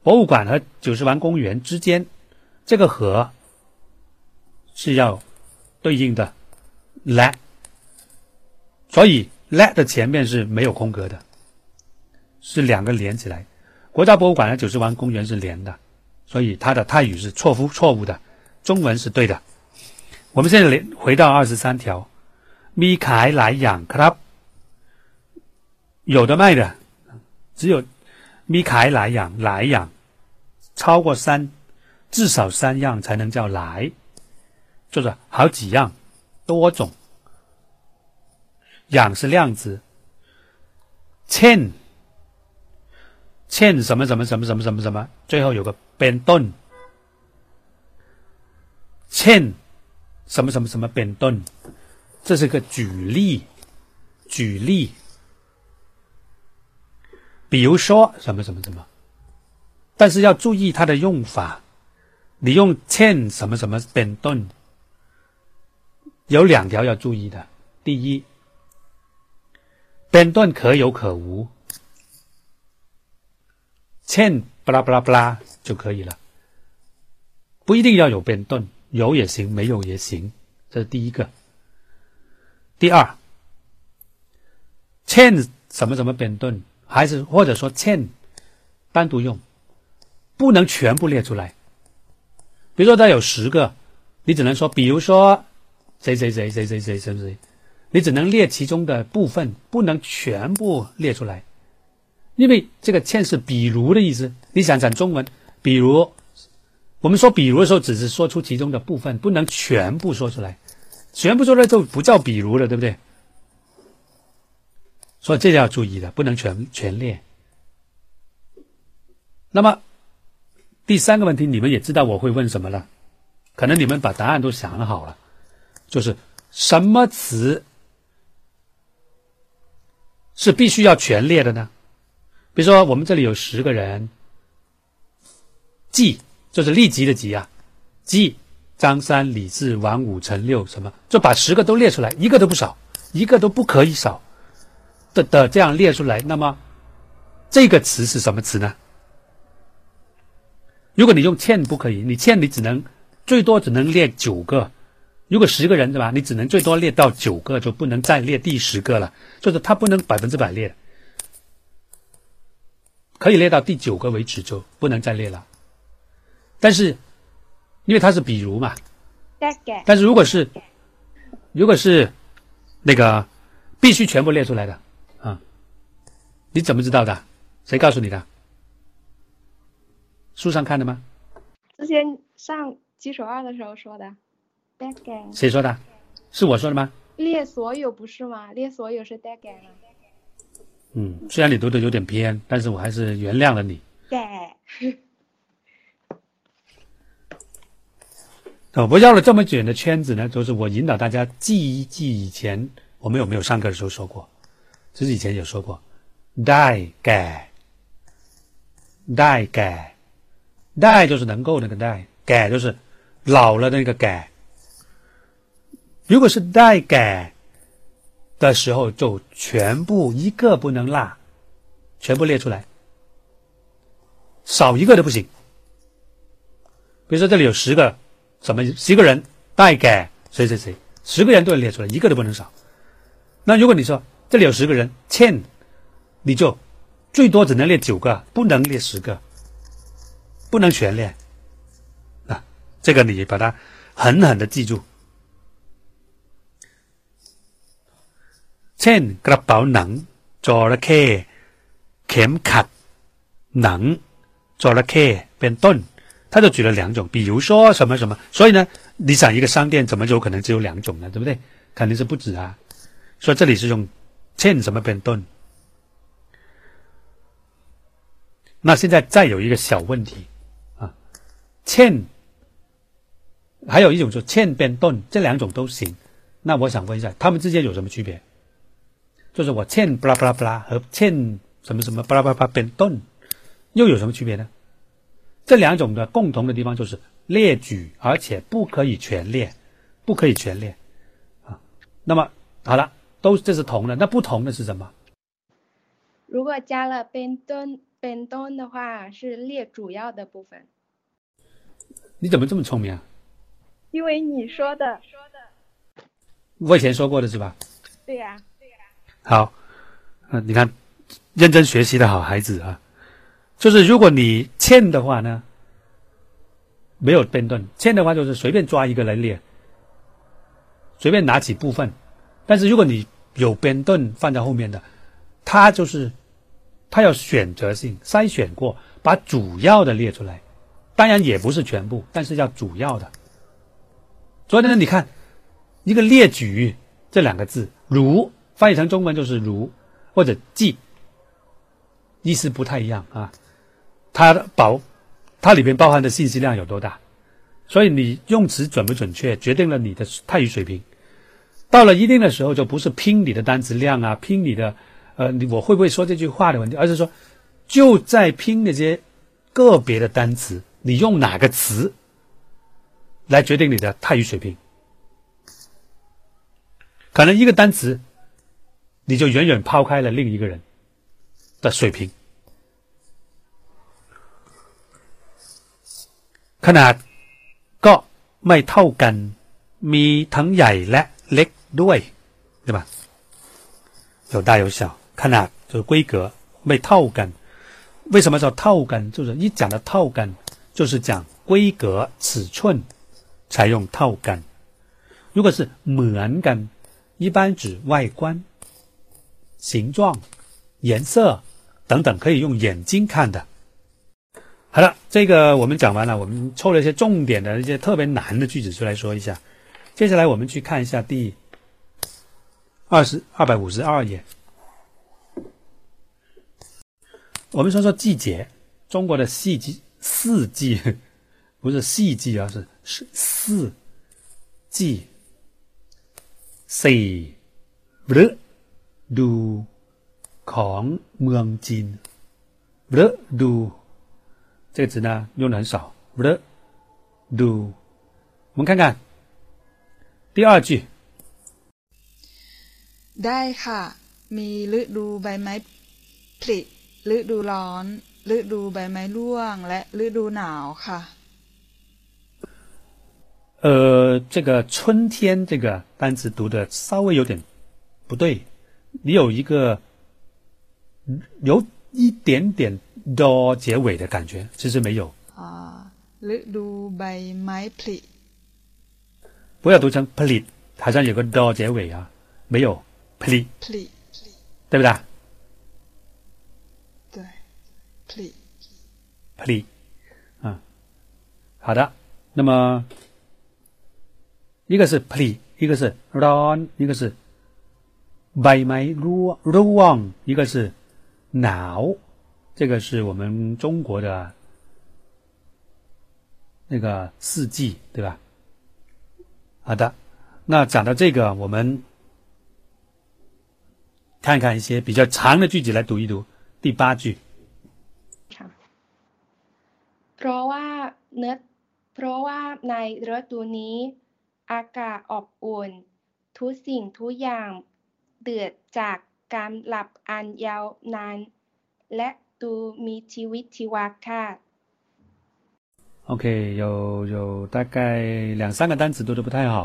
博物馆和九十湾公园之间，这个“和”是要对应的 “la”，所以 “la” 的前面是没有空格的，是两个连起来。国家博物馆和九十湾公园是连的，所以它的泰语是错误错误的，中文是对的。我们现在连回到二十三条，米凯来养 club 有的卖的，只有米凯来养来养，超过三至少三样才能叫来，就是好几样多种。养是量词，欠。欠什么什么什么什么什么什么，最后有个变顿，欠什么什么什么变顿，这是个举例，举例。比如说什么什么什么，但是要注意它的用法。你用欠什么什么变顿，有两条要注意的。第一，变顿可有可无。欠巴拉巴拉巴拉就可以了，不一定要有变顿，有也行，没有也行，这是第一个。第二，，chain 什么什么变顿，还是或者说 chain 单独用，不能全部列出来。比如说它有十个，你只能说，比如说谁谁谁谁谁谁谁，你只能列其中的部分，不能全部列出来。因为这个“ chain ”是比如的意思，你想想中文，比如我们说比如的时候，只是说出其中的部分，不能全部说出来，全部说出来就不叫比如了，对不对？所以这要注意的，不能全全列。那么第三个问题，你们也知道我会问什么了，可能你们把答案都想好了，就是什么词是必须要全列的呢？比如说，我们这里有十个人，记就是立即的即啊，即张三李四王五陈六什么，就把十个都列出来，一个都不少，一个都不可以少的的这样列出来。那么这个词是什么词呢？如果你用欠不可以，你欠你只能最多只能列九个。如果十个人对吧？你只能最多列到九个，就不能再列第十个了。就是他不能百分之百列，可以列到第九个为止，就不能再列了。但是，因为它是比如嘛，但是如果是，如果是那个必须全部列出来的啊，你怎么知道的？谁告诉你的？书上看的吗？之前上基础二的时候说的。谁说的？是我说的吗？列所有不是吗？列所有是 d a g 嗯，虽然你读的有点偏，但是我还是原谅了你。对。我绕了这么远的圈子呢，就是我引导大家记一记以前我们有没有上课的时候说过，其实以前有说过，die 改，die 改，die 就是能够那个 die，改就是老了那个改。如果是待改的时候，就全部一个不能落，全部列出来，少一个都不行。比如说这里有十个，什么十个人待改谁谁谁，十个人都要列出来，一个都不能少。那如果你说这里有十个人欠，你就最多只能列九个，不能列十个，不能全列。啊，这个你把它狠狠的记住。เช่นกระเป๋าหนังจระเข้เข็มขัดหนังจระเข้เป็นต้น 他就举了两种，比如说什么什么，所以呢，你想一个商店怎么有可能只有两种呢？对不对？肯定是不止啊。所以这里是用欠什么变盾。那现在再有一个小问题啊，欠还有一种说欠变盾，这两种都行。那我想问一下，他们之间有什么区别？就是我欠布拉布拉布拉和欠什么什么布拉布拉变盾，又有什么区别呢？这两种的共同的地方就是列举，而且不可以全列，不可以全列啊。那么好了，都这是同的，那不同的是什么？如果加了变盾变盾的话，是列主要的部分。你怎么这么聪明啊？因为你说的。我以前说过的是吧？对呀。好，嗯，你看，认真学习的好孩子啊，就是如果你欠的话呢，没有变顿，欠的话就是随便抓一个来列，随便拿起部分，但是如果你有变顿放在后面的，它就是它要选择性筛选过，把主要的列出来，当然也不是全部，但是要主要的。昨天呢，你看一个列举这两个字，如。翻译成中文就是“如”或者“记”，意思不太一样啊。它包，它里面包含的信息量有多大？所以你用词准不准确，决定了你的泰语水平。到了一定的时候，就不是拼你的单词量啊，拼你的呃，你我会不会说这句话的问题，而是说就在拼那些个别的单词，你用哪个词来决定你的泰语水平？可能一个单词。你就远远抛开了另一个人的水平。ขนาดก็ไม่เท่ากันมีทั้งใหญ่และเล็กด้วย，对吧？有大有小，ขนาด就是规格ไม่เท่ากัน。为什么叫เท่ากัน？就是一讲的เท่ากัน，就是讲规格、尺寸才用เท่ากัน。如果是เหมือนกัน，一般指外观。形状、颜色等等，可以用眼睛看的。 好了，这个我们讲完了，我们抽了一些重点的一些特别难的句子出来说一下。接下来我们去看一下第二十二百五十二页。我们说说季节，中国的四季，四季不是四季啊，是是四季，四不。ดูของเมืองจีนฤดู 这个词呢用的很少。ฤดู，我们看看第二句。ได้ค่ะมีฤดูใบไม้ผลิฤดูร้อนฤดูใบไม้ร่วงและฤดูหนาวค่ะ呃，这个春天这个单词读的稍微有点不对，你有一个有一点点 do 结尾的感觉，其实没有。啊，ฤดูใบไม้ผลิ不要读成 pli，好像有个 do 结尾啊，没有 pli，ผลิ对不对？对，pli pli，啊，好的，那么。一个是 pli，一个是 ron，一个是 by my ru ruang，一个是 now， 这个是我们中国的那个四季，对吧？好的，那讲到这个，我们看看一些比较长的句子来读一读。第八句。เพราะว่าเนื้อเพราะว่าในฤดูนี้อากาศอบอุ่นทุกสิ่งทุกอย่างเดือดจากการหลับอันยาวนานและ ดูมีชีวิตชีวาค่ะ OK，有有大概两三个单词读的不太好。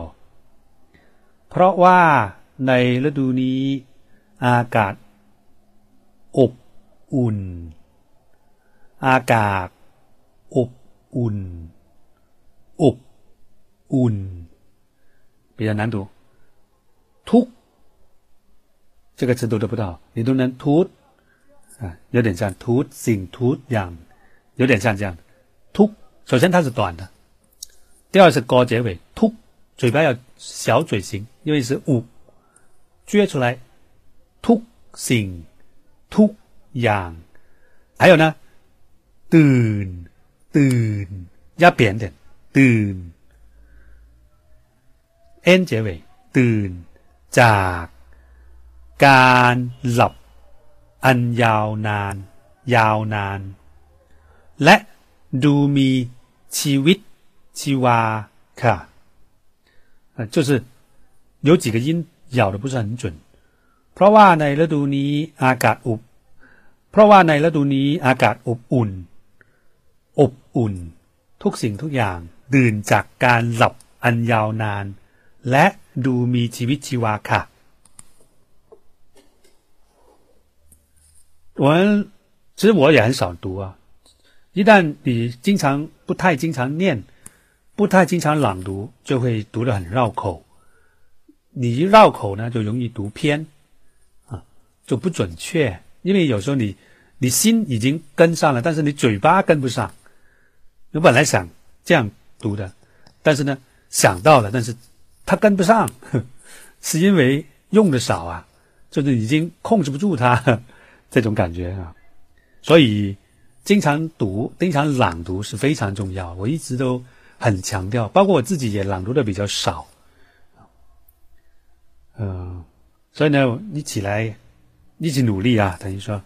เพราะว่าในฤดูนี้อากาศอบอุ่น อากาศอบอุ่นอบอุ่น比较难读。突这个词读的不好，你都能突 啊，有点像突醒突痒，有点像这样的突。首先它是短的，第二是高结尾突，嘴巴要小嘴型，因为是五撅出来突醒突痒。还有呢，噔噔压扁点噔。n 结尾ตื่นจากการหลับ อันยาวนาน ยาวนาน และดูมีชีวิตชีวาค่ะ呃，就是有几个音咬的不是很准。เพราะว่าในฤดูนี้อากาศอุบเพราะว่าในฤดูนี้อากาศอบอุ่น อบอุ่น ทุกสิ่งทุกอย่างดื่นจากการหลับอันยาวนานและดูมีชีวิตชีวาค่ะ 我们其实我也很少读啊。一旦你经常不太经常念，不太经常朗读，就会读得很绕口。你一绕口呢，就容易读偏啊，就不准确。因为有时候你你心已经跟上了，但是你嘴巴跟不上。我本来想这样读的，但是呢，想到了，但是。他跟不上，是因为用的少啊，就是已经控制不住他这种感觉啊，所以经常读、经常朗读是非常重要。我一直都很强调，包括我自己也朗读的比较少，嗯，所以呢，一起来一起努力啊，等于说。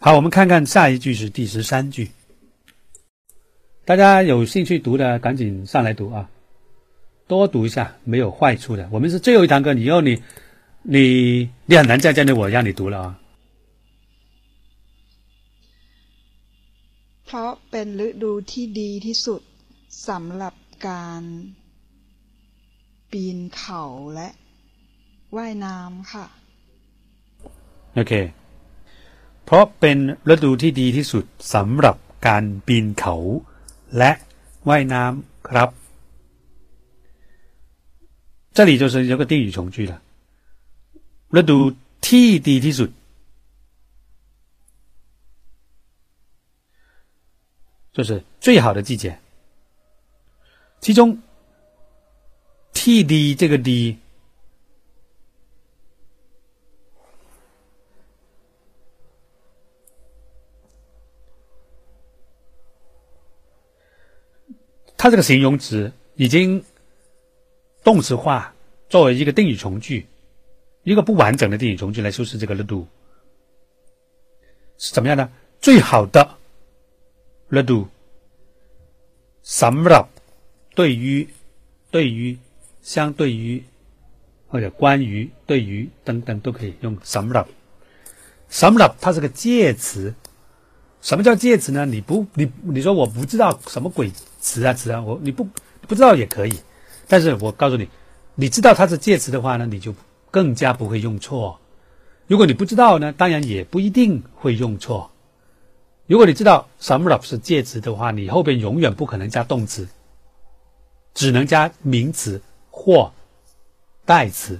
好，我们看看下一句是第十三句。大家有兴趣读的，赶紧上来读啊！多读一下，没有坏处的。我们是最后一堂课，以后你、你、你很难再见到我让你读了啊。เพราะเป็นฤดูที่ดีที่สุดสำหรับการปีนเขาและว่ายน้ำค่ะโอเคเพราะเป็นฤดูที่ดีที่สุดสำหรับการปีนเขาและว่ายน้ำครับ 这里就是有个定语从句了ฤดูที่ดีที่สุด就是最好的季节其中ที่ดี这个ดี它这个形容词已经 动词化，作为一个定语从句，一个不完整的定语从句来修饰这个热度是怎么样呢？最好的热度，什么的对于对于相对于或者关于对于等等都可以用什么的。什么的它是个介词。什么叫介词呢？你不你你说我不知道什么鬼词啊词啊，我你不不知道也可以，但是我告诉你，你知道它是介词的话呢，你就更加不会用错。如果你不知道呢，当然也不一定会用错。如果你知道什么是介词的话，你后边永远不可能加动词，只能加名词或代词。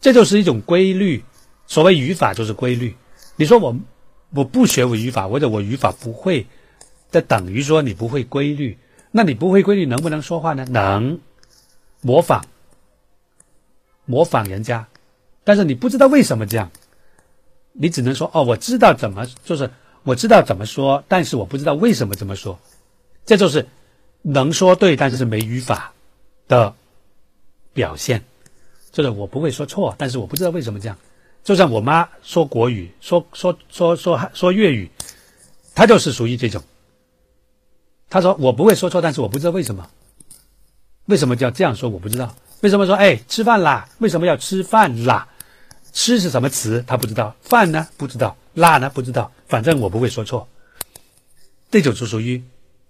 这就是一种规律。所谓语法就是规律。你说我。我不学我语法，或者我语法不会，这等于说你不会规律。那你不会规律，能不能说话呢？能，模仿，模仿人家，但是你不知道为什么这样，你只能说哦，我知道怎么，就是我知道怎么说，但是我不知道为什么这么说。这就是能说对，但是没语法的表现。就是我不会说错，但是我不知道为什么这样。就像我妈说国语，说说说说说粤语，她就是属于这种。她说我不会说错，但是我不知道为什么，为什么叫这样说？我不知道为什么说哎吃饭啦？为什么要吃饭啦？吃是什么词？他不知道。饭呢？不知道。辣呢？不知道。反正我不会说错。这种就属于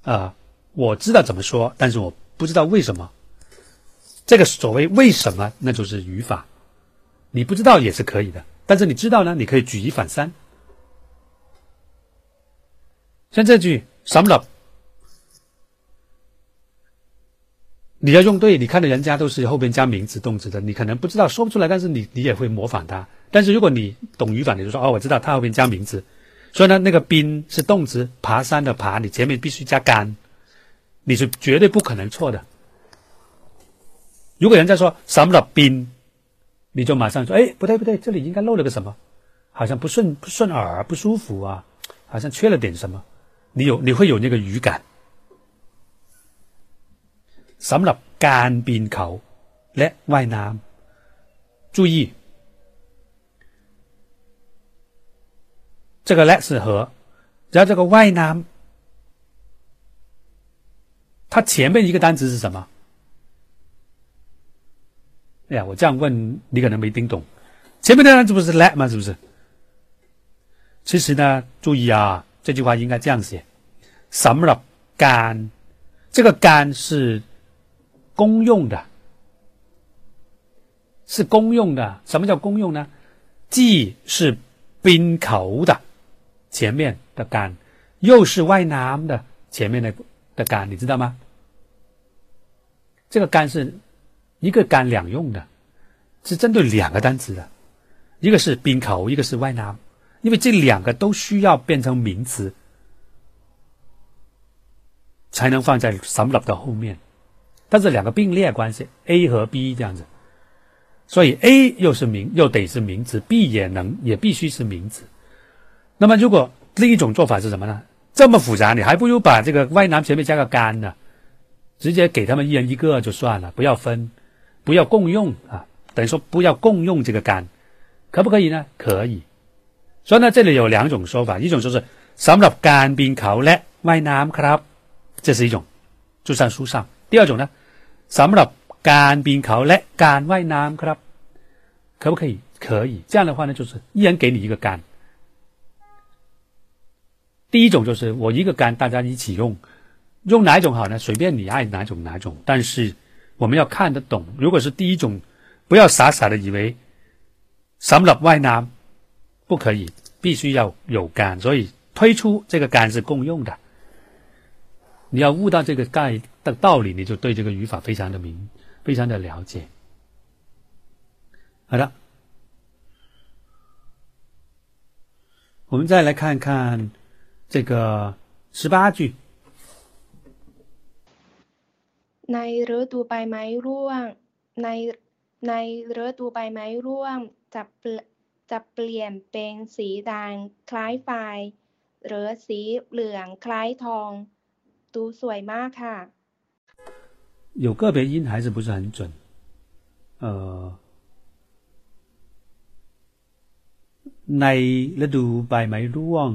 啊，我知道怎么说，但是我不知道为什么。这个所谓为什么，那就是语法。你不知道也是可以的，但是你知道呢？你可以举一反三。像这句什么了？你要用对，你看到人家都是后边加名词、动词的，你可能不知道说不出来，但是你你也会模仿他。但是如果你懂语法，你就说哦，我知道他后边加名词，所以呢，那个冰是动词，爬山的爬，你前面必须加干，你是绝对不可能错的。如果人家说什么了冰？你就马上说，哎，不对不对，这里应该漏了个什么，好像不顺不顺耳，不舒服啊，好像缺了点什么，你有你会有那个语感。สำหรับการปีนเขาและว่ายน้ำ，注意，这个และ是和，然后这个ว่ายน้ำ，它前面一个单词是什么？哎呀，我这样问你可能没听懂，前面的单词不是 let 吗？是不是？其实呢，注意啊，这句话应该这样写：什么了干？这个干是 公用的，是公用的。什么叫公用呢？既是冰口的前面的干，又是外南的前面的的干，你知道吗？这个干是。一个干两用的，是针对两个单词的，一个是冰口，一个是外南，因为这两个都需要变成名词，才能放在 some of 的后面，但是两个并列关系，A 和 B 这样子，所以 A 又是名，又得是名词，B 也能也必须是名词。那么如果另一种做法是什么呢？这么复杂，你还不如把这个外男前面加个干呢，直接给他们一人一个就算了，不要分。不要共用啊，等于说不要共用这个干，可不可以呢？可以。所以呢，这里有两种说法，一种就是什么干冰考勒外南克这是一种，就在书上。第二种呢，什么干冰考勒干外南克可不可以？可以。这样的话呢，就是一人给你一个干。第一种就是我一个干，大家一起用，用哪一种好呢？随便你爱哪种哪种，但是。我们要看得懂，如果是第一种，不要傻傻的以为什么了外南不可以，必须要有干，所以推出这个干是共用的。你要悟到这个概的道理，你就对这个语法非常的明，非常的了解。好的，我们再来看看这个十八句。ในฤดูใบไม้ร่วง ในในฤดูใบไม้ร่วงจะจะเปลี่ยนเป็นสีแดงคล้ายไฟหรือสีเหลืองคล้ายทองดูสวยมากค่ะ 有个别音还是不是很准，呃， ในฤดูใบไม้ร่วง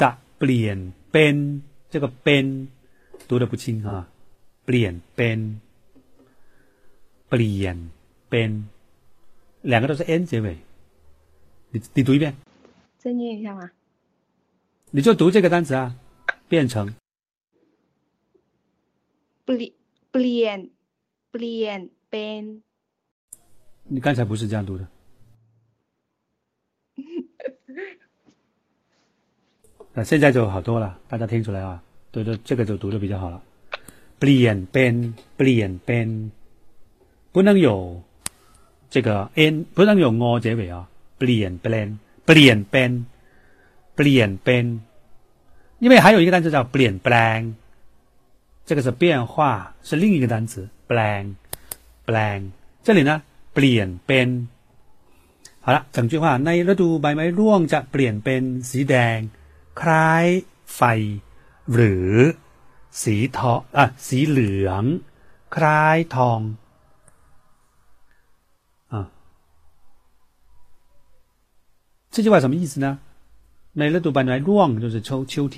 จะเปลี่ยนเป็น这个เป็น读的不清啊เปลี่ยนเป็นเปลี่ยนเป็น两个都是 n 结尾你你读一遍再念一下吗？你就读这个单词啊变成เปลี่ยน เปลี่ยนเปลี่ยนเป็น 你刚才不是这样读的啊，现在就好多了，大家听出来啊？对对，这个就读的比较好了。เปลี่ยนเป็นเปลี่ยนเป็น不能有这个 n 不能有 o 结尾啊。เปลี่ยนเป็นเปลี่ยนเป็นเปลี่ยนเป็น因为还有一个单词叫เปลี่ยนแปลง 这个是变化，是另一个单词แปลงแปลง这里呢เปลี่ยนเป็น好了，整句话ในฤดูใบไม้ร่วงจะเปลี่ยนเป็นสีแดง คล้ายไฟ หรือสีทองอ่ะสีเหลือง คล้ายทอง啊这句话什么意思呢？ในฤดูใบไม้ร่วง就是秋秋天，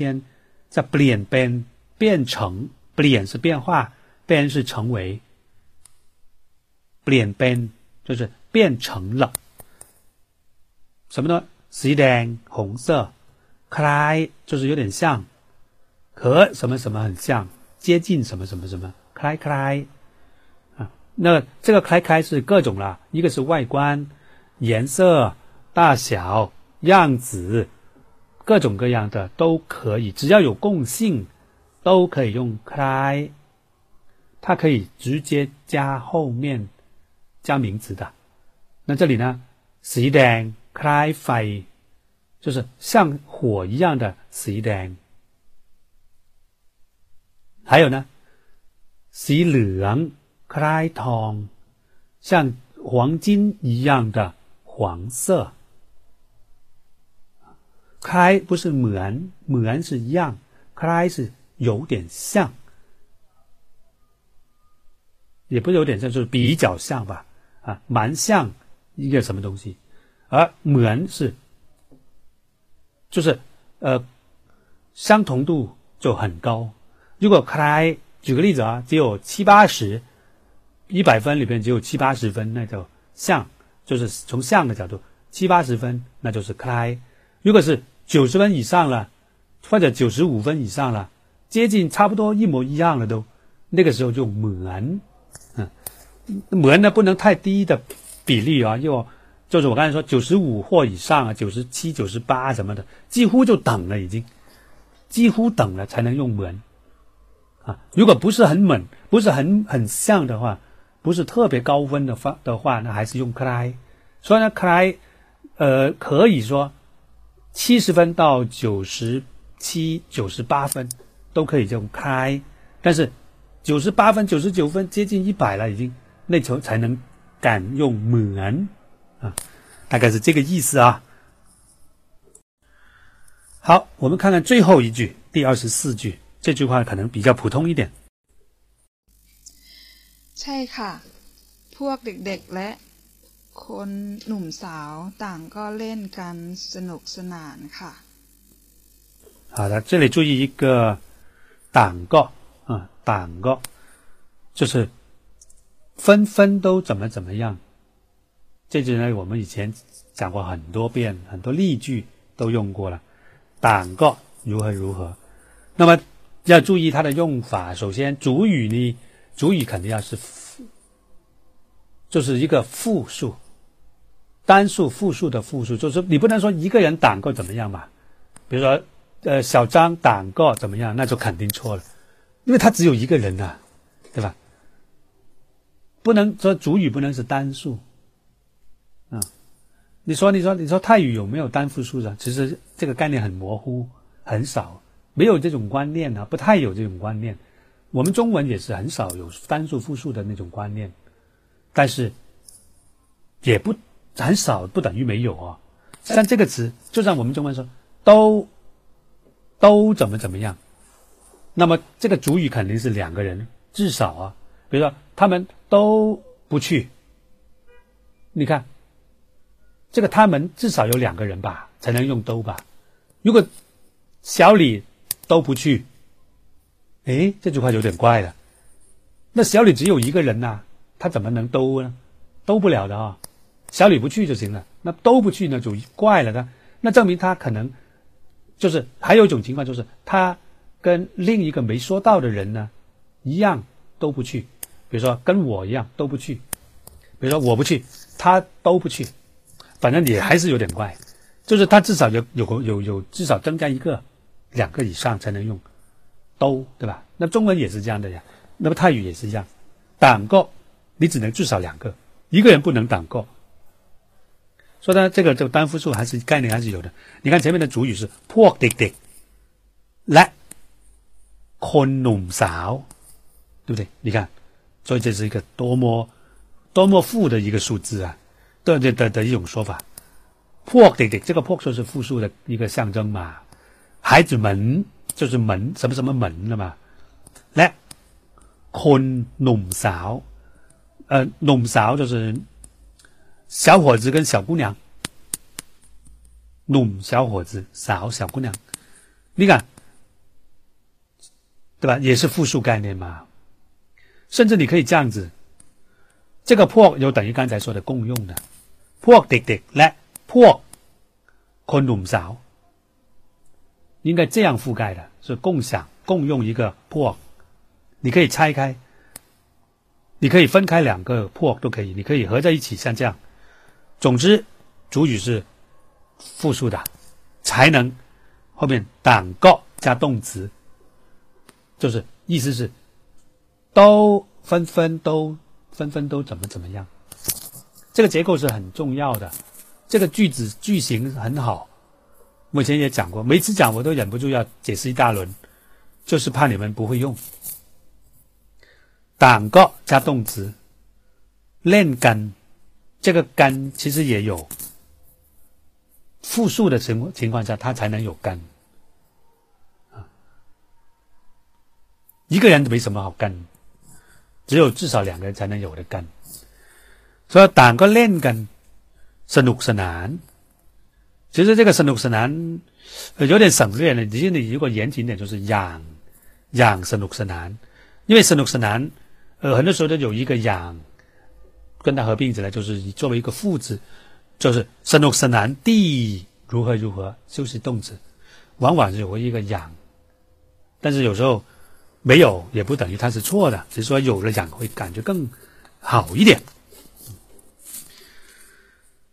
จะเปลี่ยนเป็น变成 เปลี่ยน是变化，变是成为，เปลี่ยนเป็น就是变成了。什么呢？สีแดง红色，คล้าย就是有点像，和什么什么很像，接近什么什么什么，คล้ายคล้าย啊。那这个คล้ายคล้าย是各种啦，一个是外观、颜色、大小、样子，各种各样的都可以，只要有共性， 都可以用คล้าย。它可以直接加后面加名词的。那这里呢，สีแดงคล้ายไฟ，就是像火一样的สีแดง。还有呢，สีเหลืองคล้ายทอง，像黄金一样的黄色。คล้าย不是เหมือน，เหมือน是一样，คล้าย是 有点像，也不是有点像，就是比较像吧，啊，蛮像一个什么东西。而เหมือน是，就是呃，相同度就很高。如果คล้าย，举个例子啊，只有七八十，一百分里边只有七八十分，那就像，就是从像的角度，七八十分那就是คล้าย。如果是九十分以上了，或者九十五分以上了， 接近差不多一模一样了都。那个时候就门，嗯，门呢不能太低的比例啊，又就是我刚才说九十五或以上啊，九十七、九十八什么的，几乎就等了已经，几乎等了才能用门。啊，如果不是很猛，不是很很像的话，不是特别高分的话的话，那还是用 cry。所以呢，cry，呃，可以说七十分到九十七、九十八分都可以用克莱，但是九十八分、九十九分接近一百了，已经那时候才能敢用门。啊，大概是这个意思啊。好，我们看看最后一句，第二十四句，这句话可能比较普通一点。ใช่ค่ะ พวกเด็กๆและคนหนุ่มสาวต่างก็เล่นกันสนุกสนานค่ะ。好的，这里注意一个“ 党个”啊，“党个”就是纷纷都怎么怎么样。这句呢，我们以前讲过很多遍，很多例句都用过了。党个如何如何，那么要注意它的用法。首先，主语呢，主语肯定要是，就是一个复数，单数、复数的复数，就是你不能说一个人党个怎么样嘛？比如说，呃，小张党个怎么样，那就肯定错了，因为他只有一个人呐，对吧？不能说主语不能是单数。啊，你说，你说，你说泰语有没有单复数的？其实这个概念很模糊，很少，没有这种观念啊，不太有这种观念。我们中文也是很少有单数复数的那种观念，但是也不很少，不等于没有啊。像这个词，就像我们中文说都都怎么怎么样，那么这个主语肯定是两个人，至少啊，比如说他们都不去，你看。这个他们至少有两个人吧，才能用都吧。如果小李都不去，哎，这句话有点怪了。那小李只有一个人呐、他怎么能都呢？都不了的啊、小李不去就行了。那都不去呢，就怪了他。那证明他可能就是还有一种情况，就是他跟另一个没说到的人呢一样都不去。比如说跟我一样都不去，比如说我不去，他都不去，反正也还是有点怪。就是他至少有有有有至少增加一个、两个以上才能用都，对吧？那中文也是这样的呀。那么泰语也是一样，党个你只能至少两个，一个人不能党个。所以呢，这个这个单复数还是概念还是有的。你看前面的主语是พวกเด็กๆและคนหนุ่มสาว，对不对？你看，所以这是一个多么多么富的一个数字啊，对对的的一种说法。พวกเด็กๆ这个พวก就是复数的一个象征嘛，孩子们就是门什么什么门了嘛，และคนหนุ่มสาว，呃，หนุ่มสาว就是 小伙子跟小姑娘，หนุ่ม小伙子，สาว小姑娘，你看，对吧？也是复数概念嘛，甚至你可以这样子，这个พวก有等于刚才说的共用的，พวกเด็กๆและพวกคนหนุ่มสาว，应该这样覆盖的，是共享、共用一个พวก，你可以拆开，你可以分开两个พวก都可以，你可以合在一起，像这样。 总之，主语是复数的，才能后面党个加动词，就是意思是都纷纷都纷纷都怎么怎么样。这个结构是很重要的，这个句子句型很好。目前也讲过，每次讲我都忍不住要解释一大轮，就是怕你们不会用。党个加动词，练根。这个干其实也有复数的情情况下，它才能有干啊。一个人没什么好干，只有至少两个人才能有的干。所以ต่างก็เล่นกันสนุกสนาน。其实这个สนุกสนาน有点省略了。其实你如果严谨点，就是养养สนุกสนาน。因为สนุกสนาน，呃，很多时候都有一个养。 跟它合并起来，就是你作为一个副词，就是生动生男地如何如何，就是动词，往往是有一个养，但是有时候没有也不等于它是错的，只是说有了养会感觉更好一点。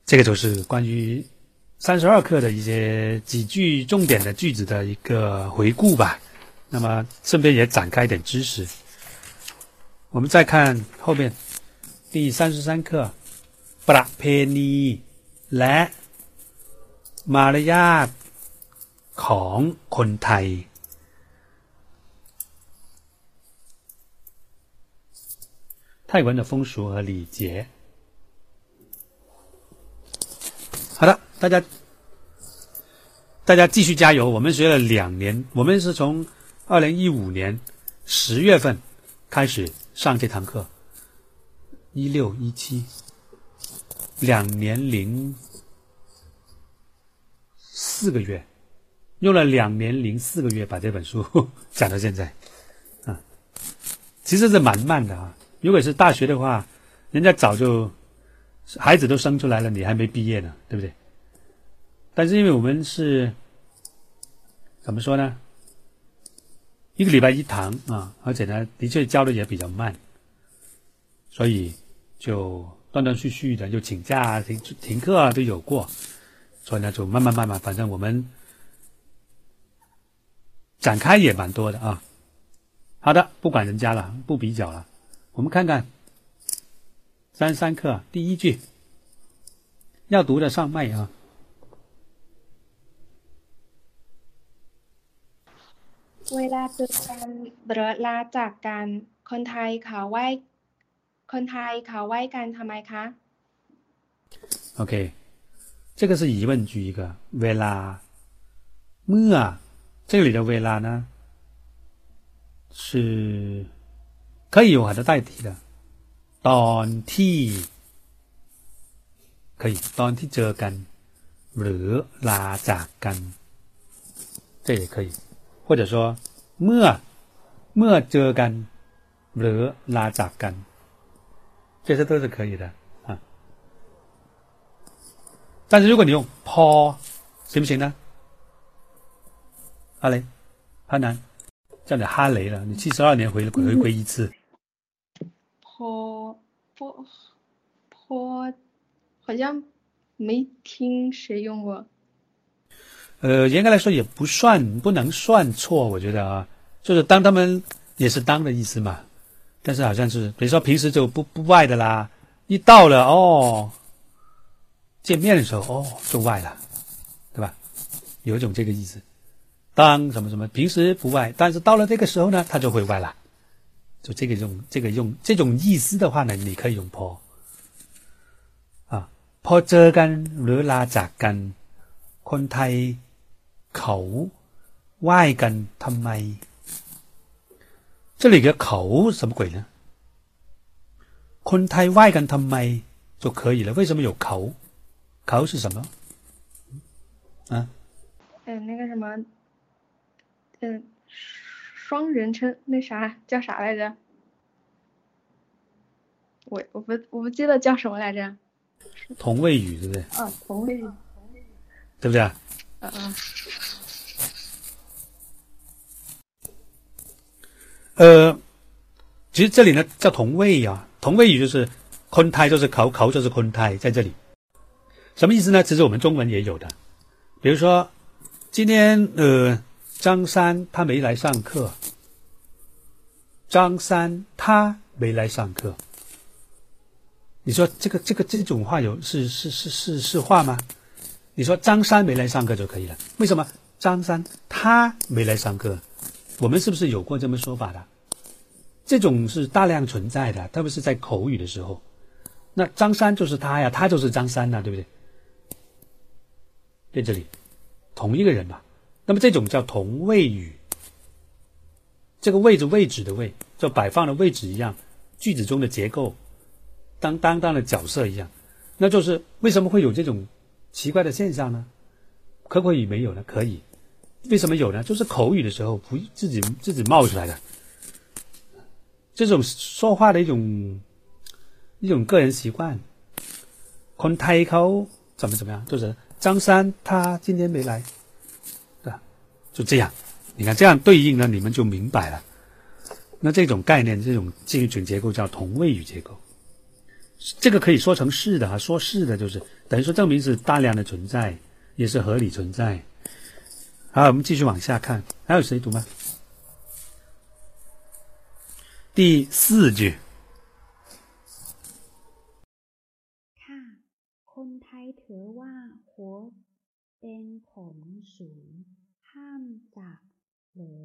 这个就是关于三十二课的一些几句重点的句子的一个回顾吧。那么顺便也展开一点知识，我们再看后面。第三十三课ประเพณีและมารยาทของคนไทย泰文的风俗和礼节。好的，大家大家继续加油！我们学了两年，我们是从二零一五年十月份开始上这堂课。 一六一七，两年零四个月，用了两年零四个月把这本书 讲到现在，啊，其实是蛮慢的啊。如果是大学的话，人家早就孩子都生出来了，你还没毕业呢，对不对？但是因为我们是怎么说呢？一个礼拜一堂啊，而且呢，的确教的也比较慢，所以。就断断续续的，就请假、停停课啊，都有过，所以呢，就慢慢慢慢，反正我们展开也蛮多的啊。好的，不管人家了，不比较了，我们看看三三课第一句，要读的上麦啊。เวลาเจอกันหรือลาจากกันคนไทยเขาไหว้ คนไทยเขาไหว้กันทำไมคะ OK，这个是疑问句一个เวลาเมื่อ这里的เวลา呢是可以有很多代替的ตอนที่ 可以ตอนที่เจอกัน หรือลาจากกัน这也可以或者说เมื่อเมื่อเจอกัน หรือลาจากกัน 这些都是可以的啊。但是如果你用พอ行不行呢？哈雷哈南叫你哈雷了你七十二年回回归一次。坡坡坡，好像没听谁用过。呃，严格来说也不算，不能算错，我觉得啊，就是当他们也是当的意思嘛，但是好像是，比如说平时就不不外的啦，一到了哦，见面的时候哦就外了，对吧？有一种这个意思，当什么什么，平时不外，但是到了这个时候呢，他就会外了，就这个用这个用这种意思的话呢，你可以用 po 啊พอเจอกันหรือลาจากกัน คนไทยเขาไหว้กันทำไม？ 这里个口什么鬼呢？คนไทยไหว้กันทำไม就可以了。为什么有口？口是什么？啊？呃，那个什么，嗯，双人称那啥叫啥来着？我我不我不记得叫什么来着。同位语对不对？啊，同位语。对不对啊？嗯嗯。 呃，其实这里呢叫同位啊，同位语就是坤胎就是口口就是坤胎在这里，什么意思呢？其实我们中文也有的，比如说今天呃张三他没来上课，张三他没来上课，你说这个这个这种话有是是是是是话吗？你说张三没来上课就可以了，为什么张三他没来上课？我们是不是有过这么说法的？这种是大量存在的，特别是在口语的时候。那张三就是他呀，他就是张三呐，对不对？在这里，同一个人嘛。那么这种叫同位语。这个位置位置的位，就摆放的位置一样，句子中的结构，当当当的角色一样。那就是为什么会有这种奇怪的现象呢？可不可以没有呢？可以。为什么有呢？就是口语的时候不自己自己冒出来的，这种说话的一种一种个人习惯。คนไทยเขา怎么怎么样？就是张三他今天没来，对吧？就这样，你看这样对应呢，你们就明白了。那这种概念，这种这一种结构叫同位语结构。这个可以说成是的啊，说是的就是等于说证明是大量的存在，也是合理存在。 好，我们继续往下看，还有谁读吗？第四句。ค่ะ คนไทยถือว่าหัวเป็นของสูง ห้ามจับหรือ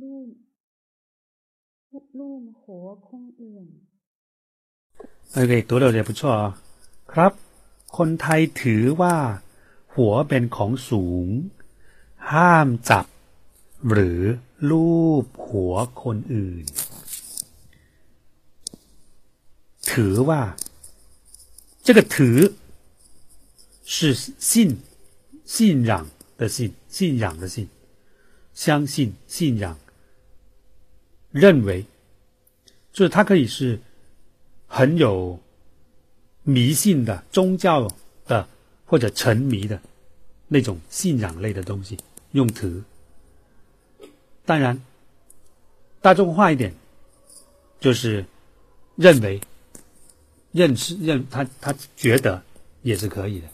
ลูบลูบหัวคนอื่น OK，读的也不错啊。ครับ คนไทยถือว่า หัวเป็นของสูง ห้ามจับ หรือลูบหัวคนอื่น ถือว่า这个ถือ是信信仰的信信仰的信相信信仰认为就是它可以是很有迷信的宗教的或者沉迷的那种信仰类的东西， 用ถื当然，大众化一点，就是认为、认识、认他他觉得也是可以的，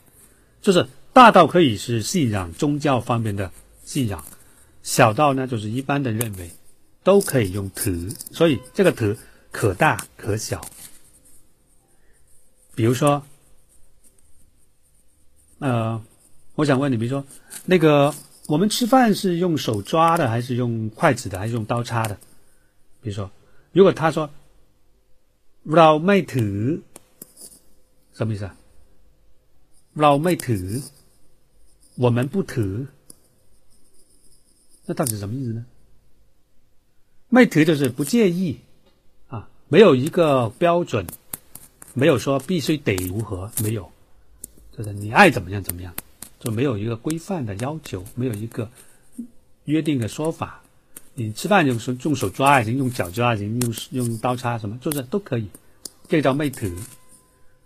就是大到可以是信仰宗教方面的信仰，小到呢就是一般的认为，都可以用ถื所以这个ถื可大可小。比如说，呃，我想问你，比如说，那个 我们吃饭是用手抓的，还是用筷子的，还是用刀叉的？比如说，如果他说“เราไม่ถือ”，什么意思啊？“เราไม่ถือ”，我们不ถือ，那到底是什么意思呢？“ไม่ถือ”就是不介意啊，没有一个标准。没有说必须得如何，没有， 就是你爱怎么样怎么样， 就没有一个规范的要求，没有一个约定的说法。你吃饭用手用手抓也行，用脚抓也行，用用刀叉什么，就是都可以。这个叫昧ถือ。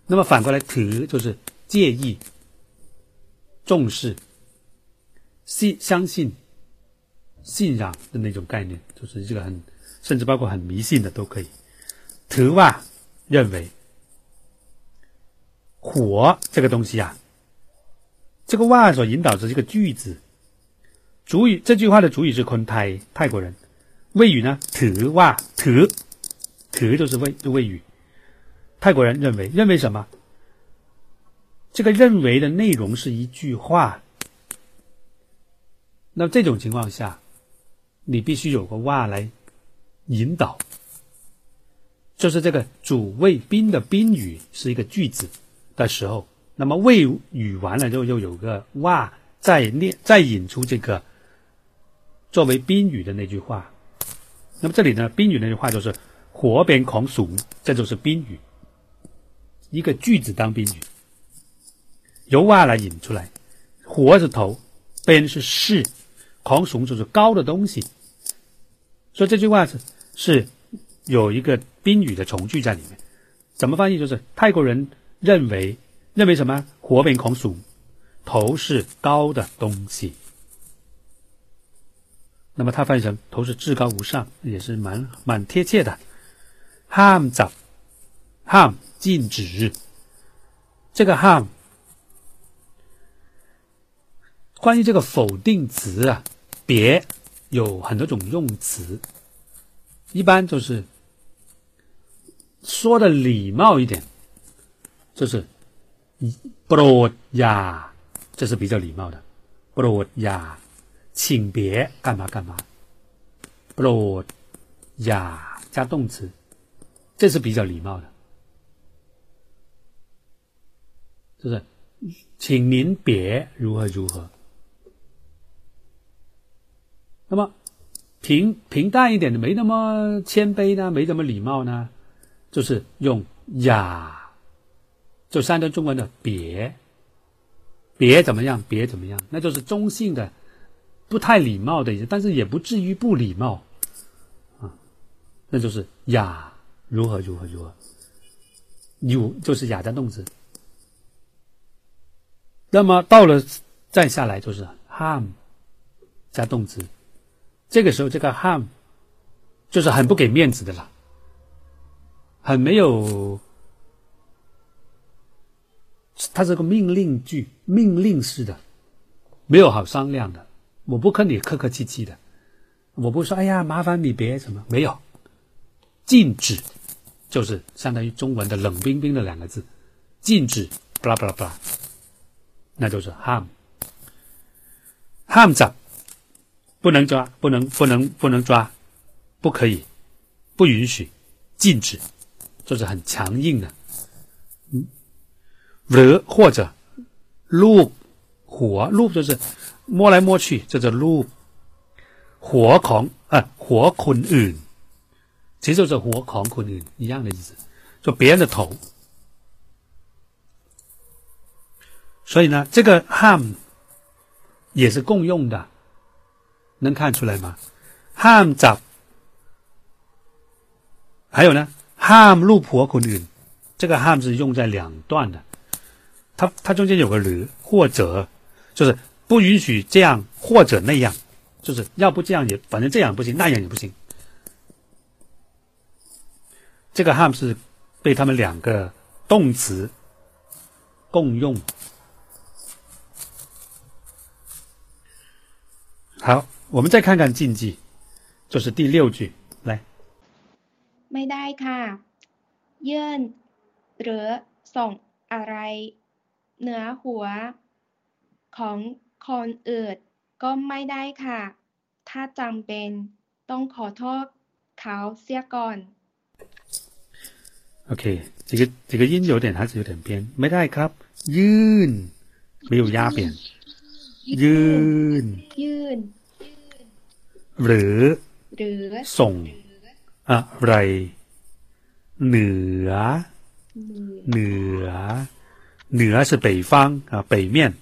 那么反过来，ถือ就是介意、重视、信相信、信仰的那种概念，就是这个很甚至包括很迷信的都可以。ถือว่า认为火这个东西啊， 这个“哇”所引导的这个句子，主语这句话的主语是昆泰泰国人，谓语呢“特哇特”，“特”就是谓，谓语。泰国人认为，认为什么？这个认为的内容是一句话。那么这种情况下，你必须有个“哇”来引导，就是这个主谓宾的宾语是一个句子的时候。那么谓语完了之后，又有个哇再念，再引出这个作为宾语的那句话。那么这里呢，宾语那句话就是“火边狂鼠”，这就是宾语。一个句子当宾语，由哇来引出来，火是头，边是势，狂雄就是高的东西，所以这句话是是有一个宾语的从句在里面。怎么翻译？就是泰国人认为认为什么？火边狂雄，头是高的东西。那么他翻译成头是至高无上，也是蛮蛮贴切的。ham 早 ham。禁止，这个 ham 关于这个否定词啊，别有很多种用词，一般就是说的礼貌一点，就是不罗呀，这是比较礼貌的，不罗呀，请别干嘛干嘛，不罗呀加动词，这是比较礼貌的。就是，请您别如何如何。那么平平淡一点的，没那么谦卑呢，没那么礼貌呢，就是用呀，就三段中文的别，别怎么样，别怎么样，那就是中性的，不太礼貌的意思，但是也不至于不礼貌啊，那就是呀，如何如何如何，有就是雅加动词。那么到了再下来就是 “ham” 加动词，这个时候这个 “ham” 就是很不给面子的了，很没有，它是个命令句，命令式的，没有好商量的。我不跟你客客气气的，我不说哎呀麻烦你别什么，没有，禁止就是相当于中文的冷冰冰的两个字，禁止，巴拉巴拉巴拉。那就是 harm，harm 着，不能抓，不能，不能，不能抓，不可以，不允许，禁止，就是很强硬的。嗯，或者路火路就是摸来摸去，这叫路火狂啊，火捆อื่其实就是火狂捆อื่一样的意思，就别人的头。所以呢，这个 ham 也是共用的，能看出来吗？ham 找，还有呢，ham 路婆可能，这个 ham 是用在两段的，它它中间有个了，或者就是不允许这样或者那样，就是要不这样也反正这样不行，那样也不行。这个 ham 是被他们两个动词共用。好，我们再看看禁忌，就是第六句，来。ไม่ได้ค่ะ ยื่นหรือส่งอะไร เหนือหัวของคนอื่นก็ไม่ได้ค่ะ ถ้าจำเป็นต้องขอโทษเขาเสียก่อน OK，这个这个音有点还是有点偏，ไม่ได้ครับ ยื่น没有压扁，ยื่นยื่นหรือหรือส่งอะไรเหนือเหนือ เหนื是北方啊，北面。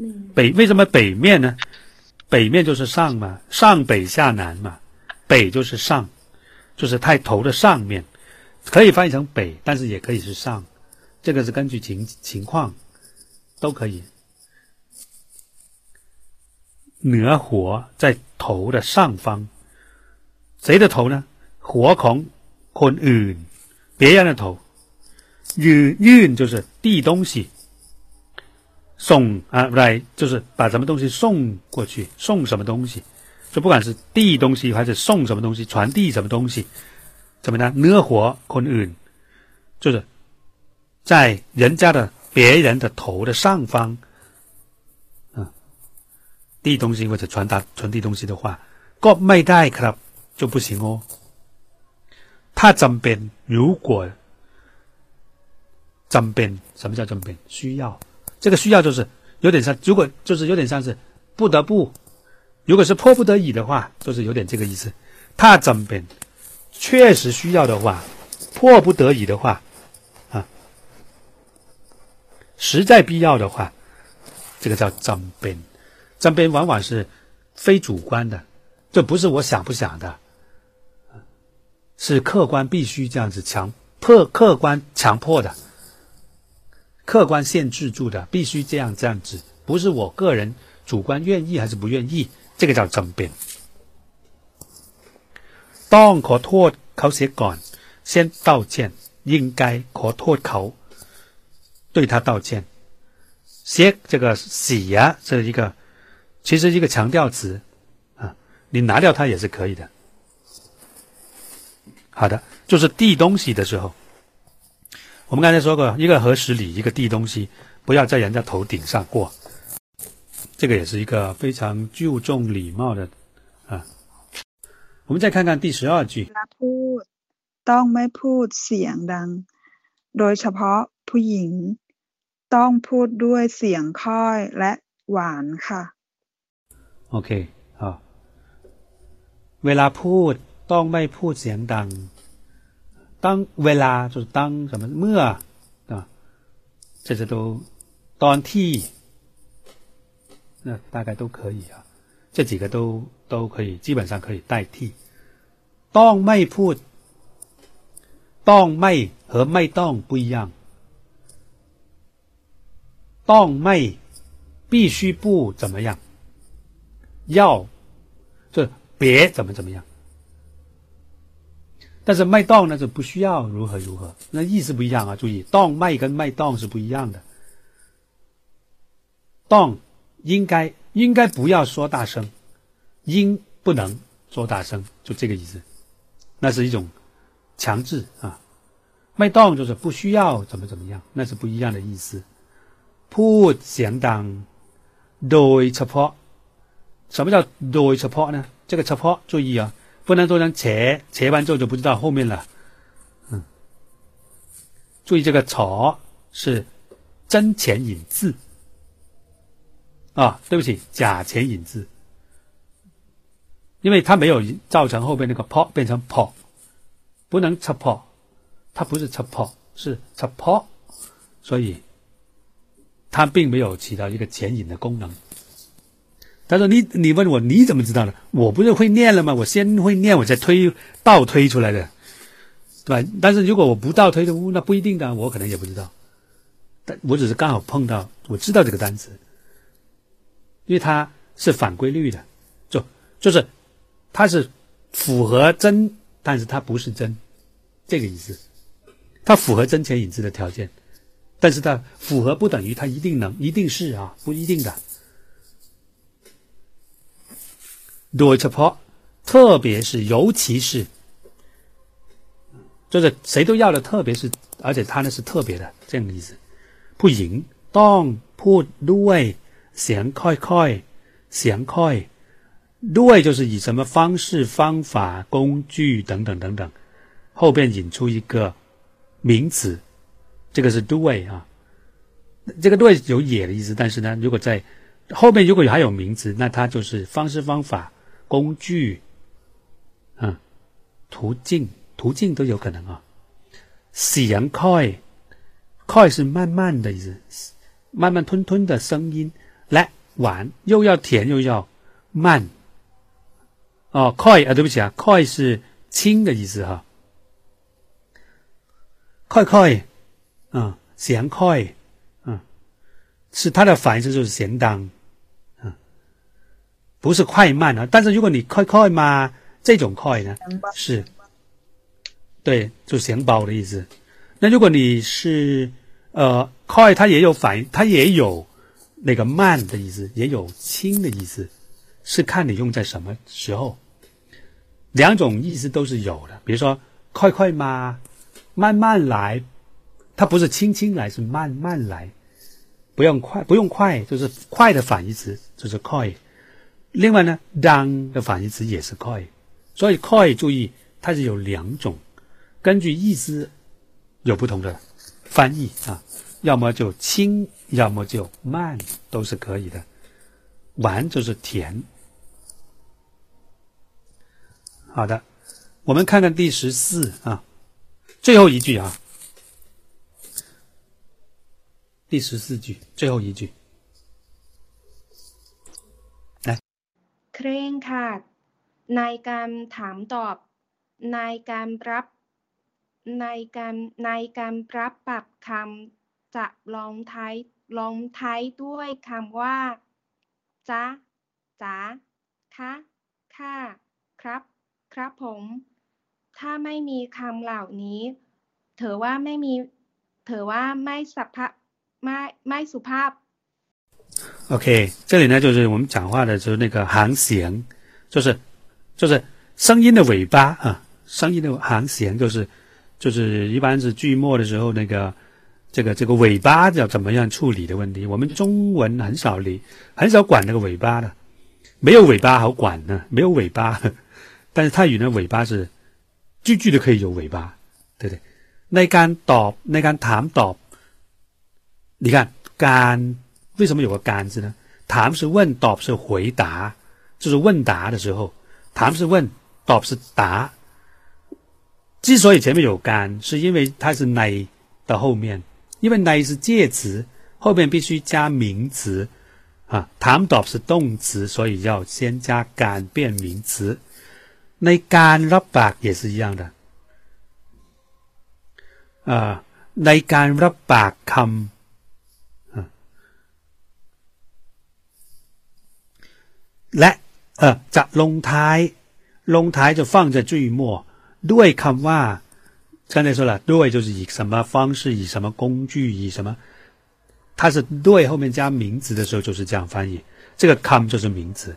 หนึ่ง 北为什么北面呢？北面就是上嘛，上北下南嘛，北就是上，就是太头的上面，可以翻译成北，但是也可以是上，这个是根据情情况都可以。เหนื火在头的上方，谁的头呢？火ของคนอื่น，别人的头。ยื่ยื่就是递东西。 送啊来就是把什么东西送过去，送什么东西，就不管是递东西还是送什么东西，传递什么东西，怎么呢？เนื้อหัวคนอื่น就是在人家的别人的头的上方，啊，递东西或者传达传递东西的话，ก็ไม่ได้ครับ就不行哦。ถ้าจำเป็น如果จำเป็น什么叫จำเป็น需要。 这个需要就是有点像，如果就是有点像是不得不，如果是迫不得已的话，就是有点这个意思。他怎么确实需要的话，迫不得已的话，啊，实在必要的话，这个叫怎么怎么往往是非主观的，这不是我想不想的，是客观必须这样子强迫客观强迫的。客观限制住的，必须这样这样子，不是我个人主观愿意还是不愿意，这个叫争辩。ต้องขอโทษเขาเสียก่อน先道歉应该ขอโทษเขา对他道歉เ这个洗呀这一个其实一个强调词啊你拿掉它也是可以的好的就是递东西的时候 我们刚才说过，一个合十礼，一个递东西，不要在人家头顶上过，这个也是一个非常注重礼貌的啊。我们再看看第十二句。พูดต้องไม่พูดเสียงดัง โดยเฉพาะผู้หญิง ต้องพูดด้วยเสียงค่อยและหวานค่ะ OK 好，เวลาพูดต้องไม่พูดเสียงดัง。 当เวลา就是当什么เมื่อ啊，这些都当ที่那大概都可以啊，这几个都都可以，基本上可以代替。ต้องไม่พูดต้องไม่和ไม่ต้อง不一样。ต้องไม่必须不怎么样，要就别怎么怎么样。 但是卖档呢，就不需要如何如何，那意思不一样啊！注意，档卖跟卖档是不一样的。档应该应该不要说大声，应不能说大声，就这个意思。那是一种强制啊。卖档就是不需要怎么怎么样，那是不一样的意思。พูดเสียงดังโดยเฉพาะ什么叫โดยเฉพาะ呢？这个เฉพาะ注意啊。 不能做成切，切完之后就不知道后面了。嗯，注意这个“草”是真前引字啊，对不起，假前引字，因为它没有造成后边那个“泡”变成“泡”，不能“擦泡”，它不是“擦泡”，是“擦泡”，所以它并没有起到一个前引的功能。他说：“你你问我你怎么知道的？我不是会念了吗？我先会念，我再推倒推出来的，对吧？但是如果我不倒推的，那不一定的，我可能也不知道。但我只是刚好碰到，我知道这个单词，因为它是反规律的，就就是它是符合真，但是它不是真，这个意思。它符合真前引字的条件，但是它符合不等于它一定能，一定是啊，不一定的。” โดยเฉพาะ特别是尤其是就是谁都要的特别是而且他呢是特别的这样的意思ผู้หญิงต้องพูดด้วยเสียงค่อยๆเสียงค่อยด้วย就是以什么方式方法工具等等等等后边引出一个名词这个是ด้วย啊这个ด้วย有也的意思但是呢如果在后面如果还有名词那它就是方式方法 工具嗯，途径途径都有可能啊，喜洋快快是慢慢的意思，慢慢吞吞的声音，来，玩，又要甜又要慢。哦快啊，对不起啊，快是轻的意思哈。快快，嗯，咸快，嗯，是它的反义词就是咸当。不是快慢啊。但是如果你 koi koi 嘛，这种 koi 呢是，对，就钱包的意思。那如果你是呃 koi，它也有反义，它也有那个慢的意思，也有轻的意思，是看你用在什么时候。两种意思都是有的，比如说“快快嘛”，慢慢来，它不是轻轻来，是慢慢来，不用快，不用快，就是快的反义词就是“快”。另外呢，“，down ”的反义词也是“快”，所以“快”注意它是有两种，根据意思有不同的翻译啊，要么就轻，要么就慢，都是可以的。完就是甜。好的，我们看看第十四啊，最后一句啊，第十四句最后一句， เคร่งขัดในการถามตอบ ในการรับ ในการในการรับปรับคำจะลองท้ายลองท้ายด้วยคำว่าจ๊ะจ๋าคะค่ะ ครับ ครับผม ถ้าไม่มีคำเหล่านี้ เถอว่าไม่มี เถอว่าไม่สัพพะไม่ไม่สุภาพ OK，这里呢就是我们讲话的时候那个行弦，就是就是声音的尾巴啊，声音的行弦就是就是一般是句末的时候那个这个这个尾巴要怎么样处理的问题。我们中文很少理，很少管那个尾巴的，没有尾巴好管呢，没有尾巴。但是泰语呢，尾巴是句句都可以有尾巴，对不对？那干导那干谈导，你看干为什么有个干字呢？谈是问，导是回答，就是问答的时候，谈是问，导是答。之所以前面有干，是因为它是乃的后面，因为乃是介词，后面必须加名词啊。谈导是动词，所以要先加干变名词。ในการรับปาก也是一样的อ่าในการรับปากคำ และเออจะลงท้าย ลงท้ายจะ放在最末ด้วยคำว่า刚才说了，对就是以什么方式，以什么工具，以什么，它是对后面加名词的时候就是这样翻译。这个 come 就是名词，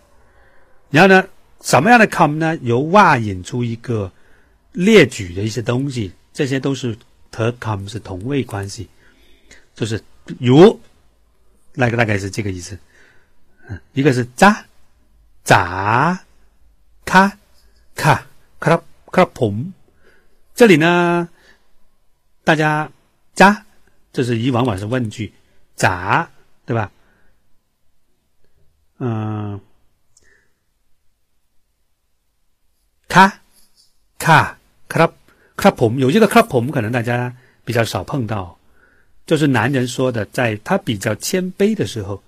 然后呢？什么样的 come 呢？由哇引出一个列举的一些东西，这些都是和 come 是同位关系，就是如那个大概是这个意思。嗯，一个是扎 咋卡卡卡卡蓬，这里呢，大家扎，这是以往往是问句，扎对吧？嗯。卡卡卡卡蓬有这个卡蓬，可能大家比较少碰到，就是男人说的，在他比较谦卑的时候，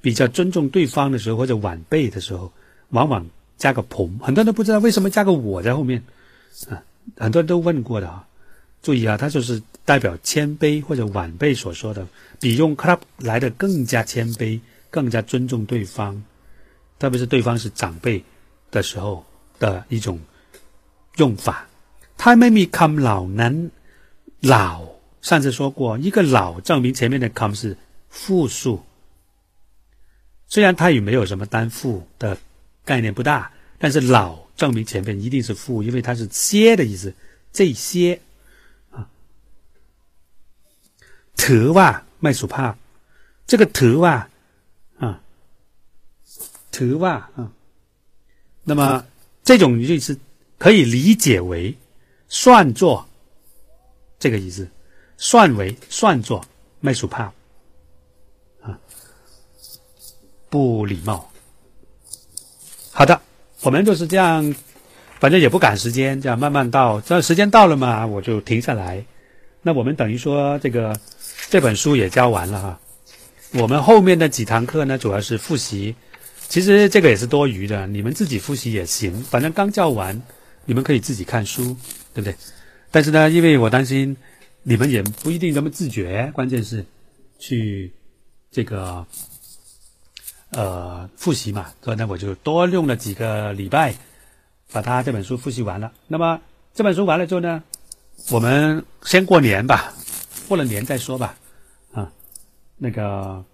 比较尊重对方的时候，或者晚辈的时候，往往加个蓬。很多人都不知道为什么加个我在后面啊，很多人都问过的啊。注意啊，他就是代表谦卑或者晚辈所说的，比用卡来的更加谦卑，更加尊重对方，特别是对方是长辈的时候。的一种用法，他ไม่มีคำเหล่านั้นเหล่า上次说过，一个老证明前面的 come 是复数。虽然泰语没有什么单复的 概念不大，但是老证明前面一定是负，因为它是些的意思，这些啊，特哇麦苏帕，这个特哇啊，特哇啊，那么这种意思可以理解为算作这个意思，算为算作麦苏帕啊，不礼貌。我们就是这样，反正也不赶时间，这样慢慢到，这时间到了嘛，我就停下来。那我们等于说这个这本书也教完了哈。我们后面的几堂课呢，主要是复习。其实这个也是多余的，你们自己复习也行，反正刚教完，你们可以自己看书，对不对？但是呢，因为我担心你们也不一定那么自觉，关键是去这个呃复习嘛，所以呢，我就多用了几个礼拜把他这本书复习完了。那么这本书完了之后呢，我们先过年吧，过了年再说吧。啊那个，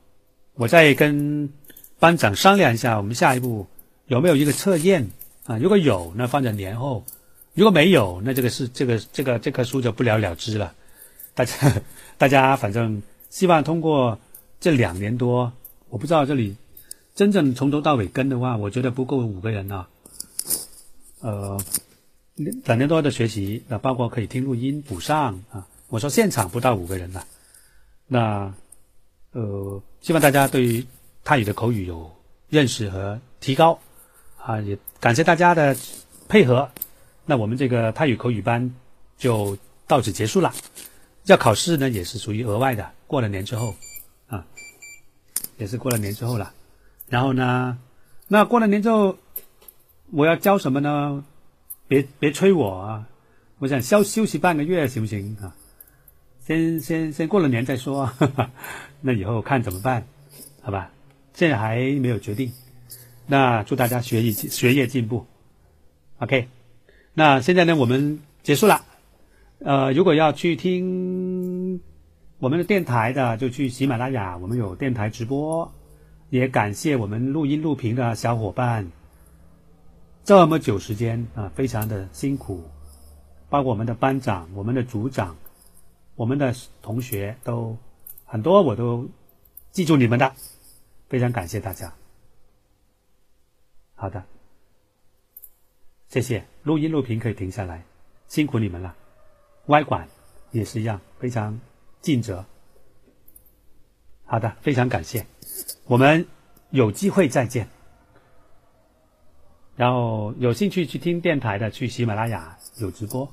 我再跟班长商量一下，我们下一步有没有一个测验啊？如果有，那放在年后；如果没有，那这个是这个这个这棵书就不了了之了。大家大家反正希望通过这两年多，我不知道这里真正从头到尾跟的话，我觉得不够五个人啊。呃，两年多的学习那，包括可以听录音补上啊。我说现场不到五个人了，那。呃，希望大家对于泰语的口语有认识和提高，啊，也感谢大家的配合。那我们这个泰语口语班就到此结束了。要考试呢，也是属于额外的，过了年之后，啊，也是过了年之后了。然后呢，那过了年之后，我要教什么呢？别别催我啊！我想休休息半个月行不行啊？先先先过了年再说，那以后看怎么办，好吧？现在还没有决定。那祝大家学业学业进步，OK。那现在呢，我们结束了。呃，如果要去听我们的电台的，就去喜马拉雅，我们有电台直播。也感谢我们录音录屏的小伙伴，这么久时间啊，非常的辛苦，包括我们的班长、我们的组长。我们的同学都很多，我都记住你们的，非常感谢大家。好的，谢谢。录音录屏可以停下来，辛苦你们了。外管也是一样，非常尽责。好的，非常感谢。我们有机会再见。然后有兴趣去听电台的，去喜马拉雅有直播。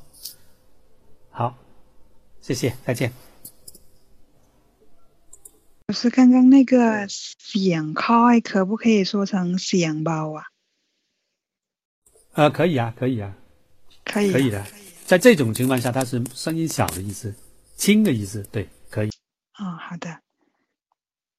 好。谢谢，再见。老师，刚刚那个“响开”可不可以说成“显包”啊？呃，可以啊，可以啊，可以，可以的。在这种情况下，它是声音小的意思，轻的意思，对，可以。哦，好的。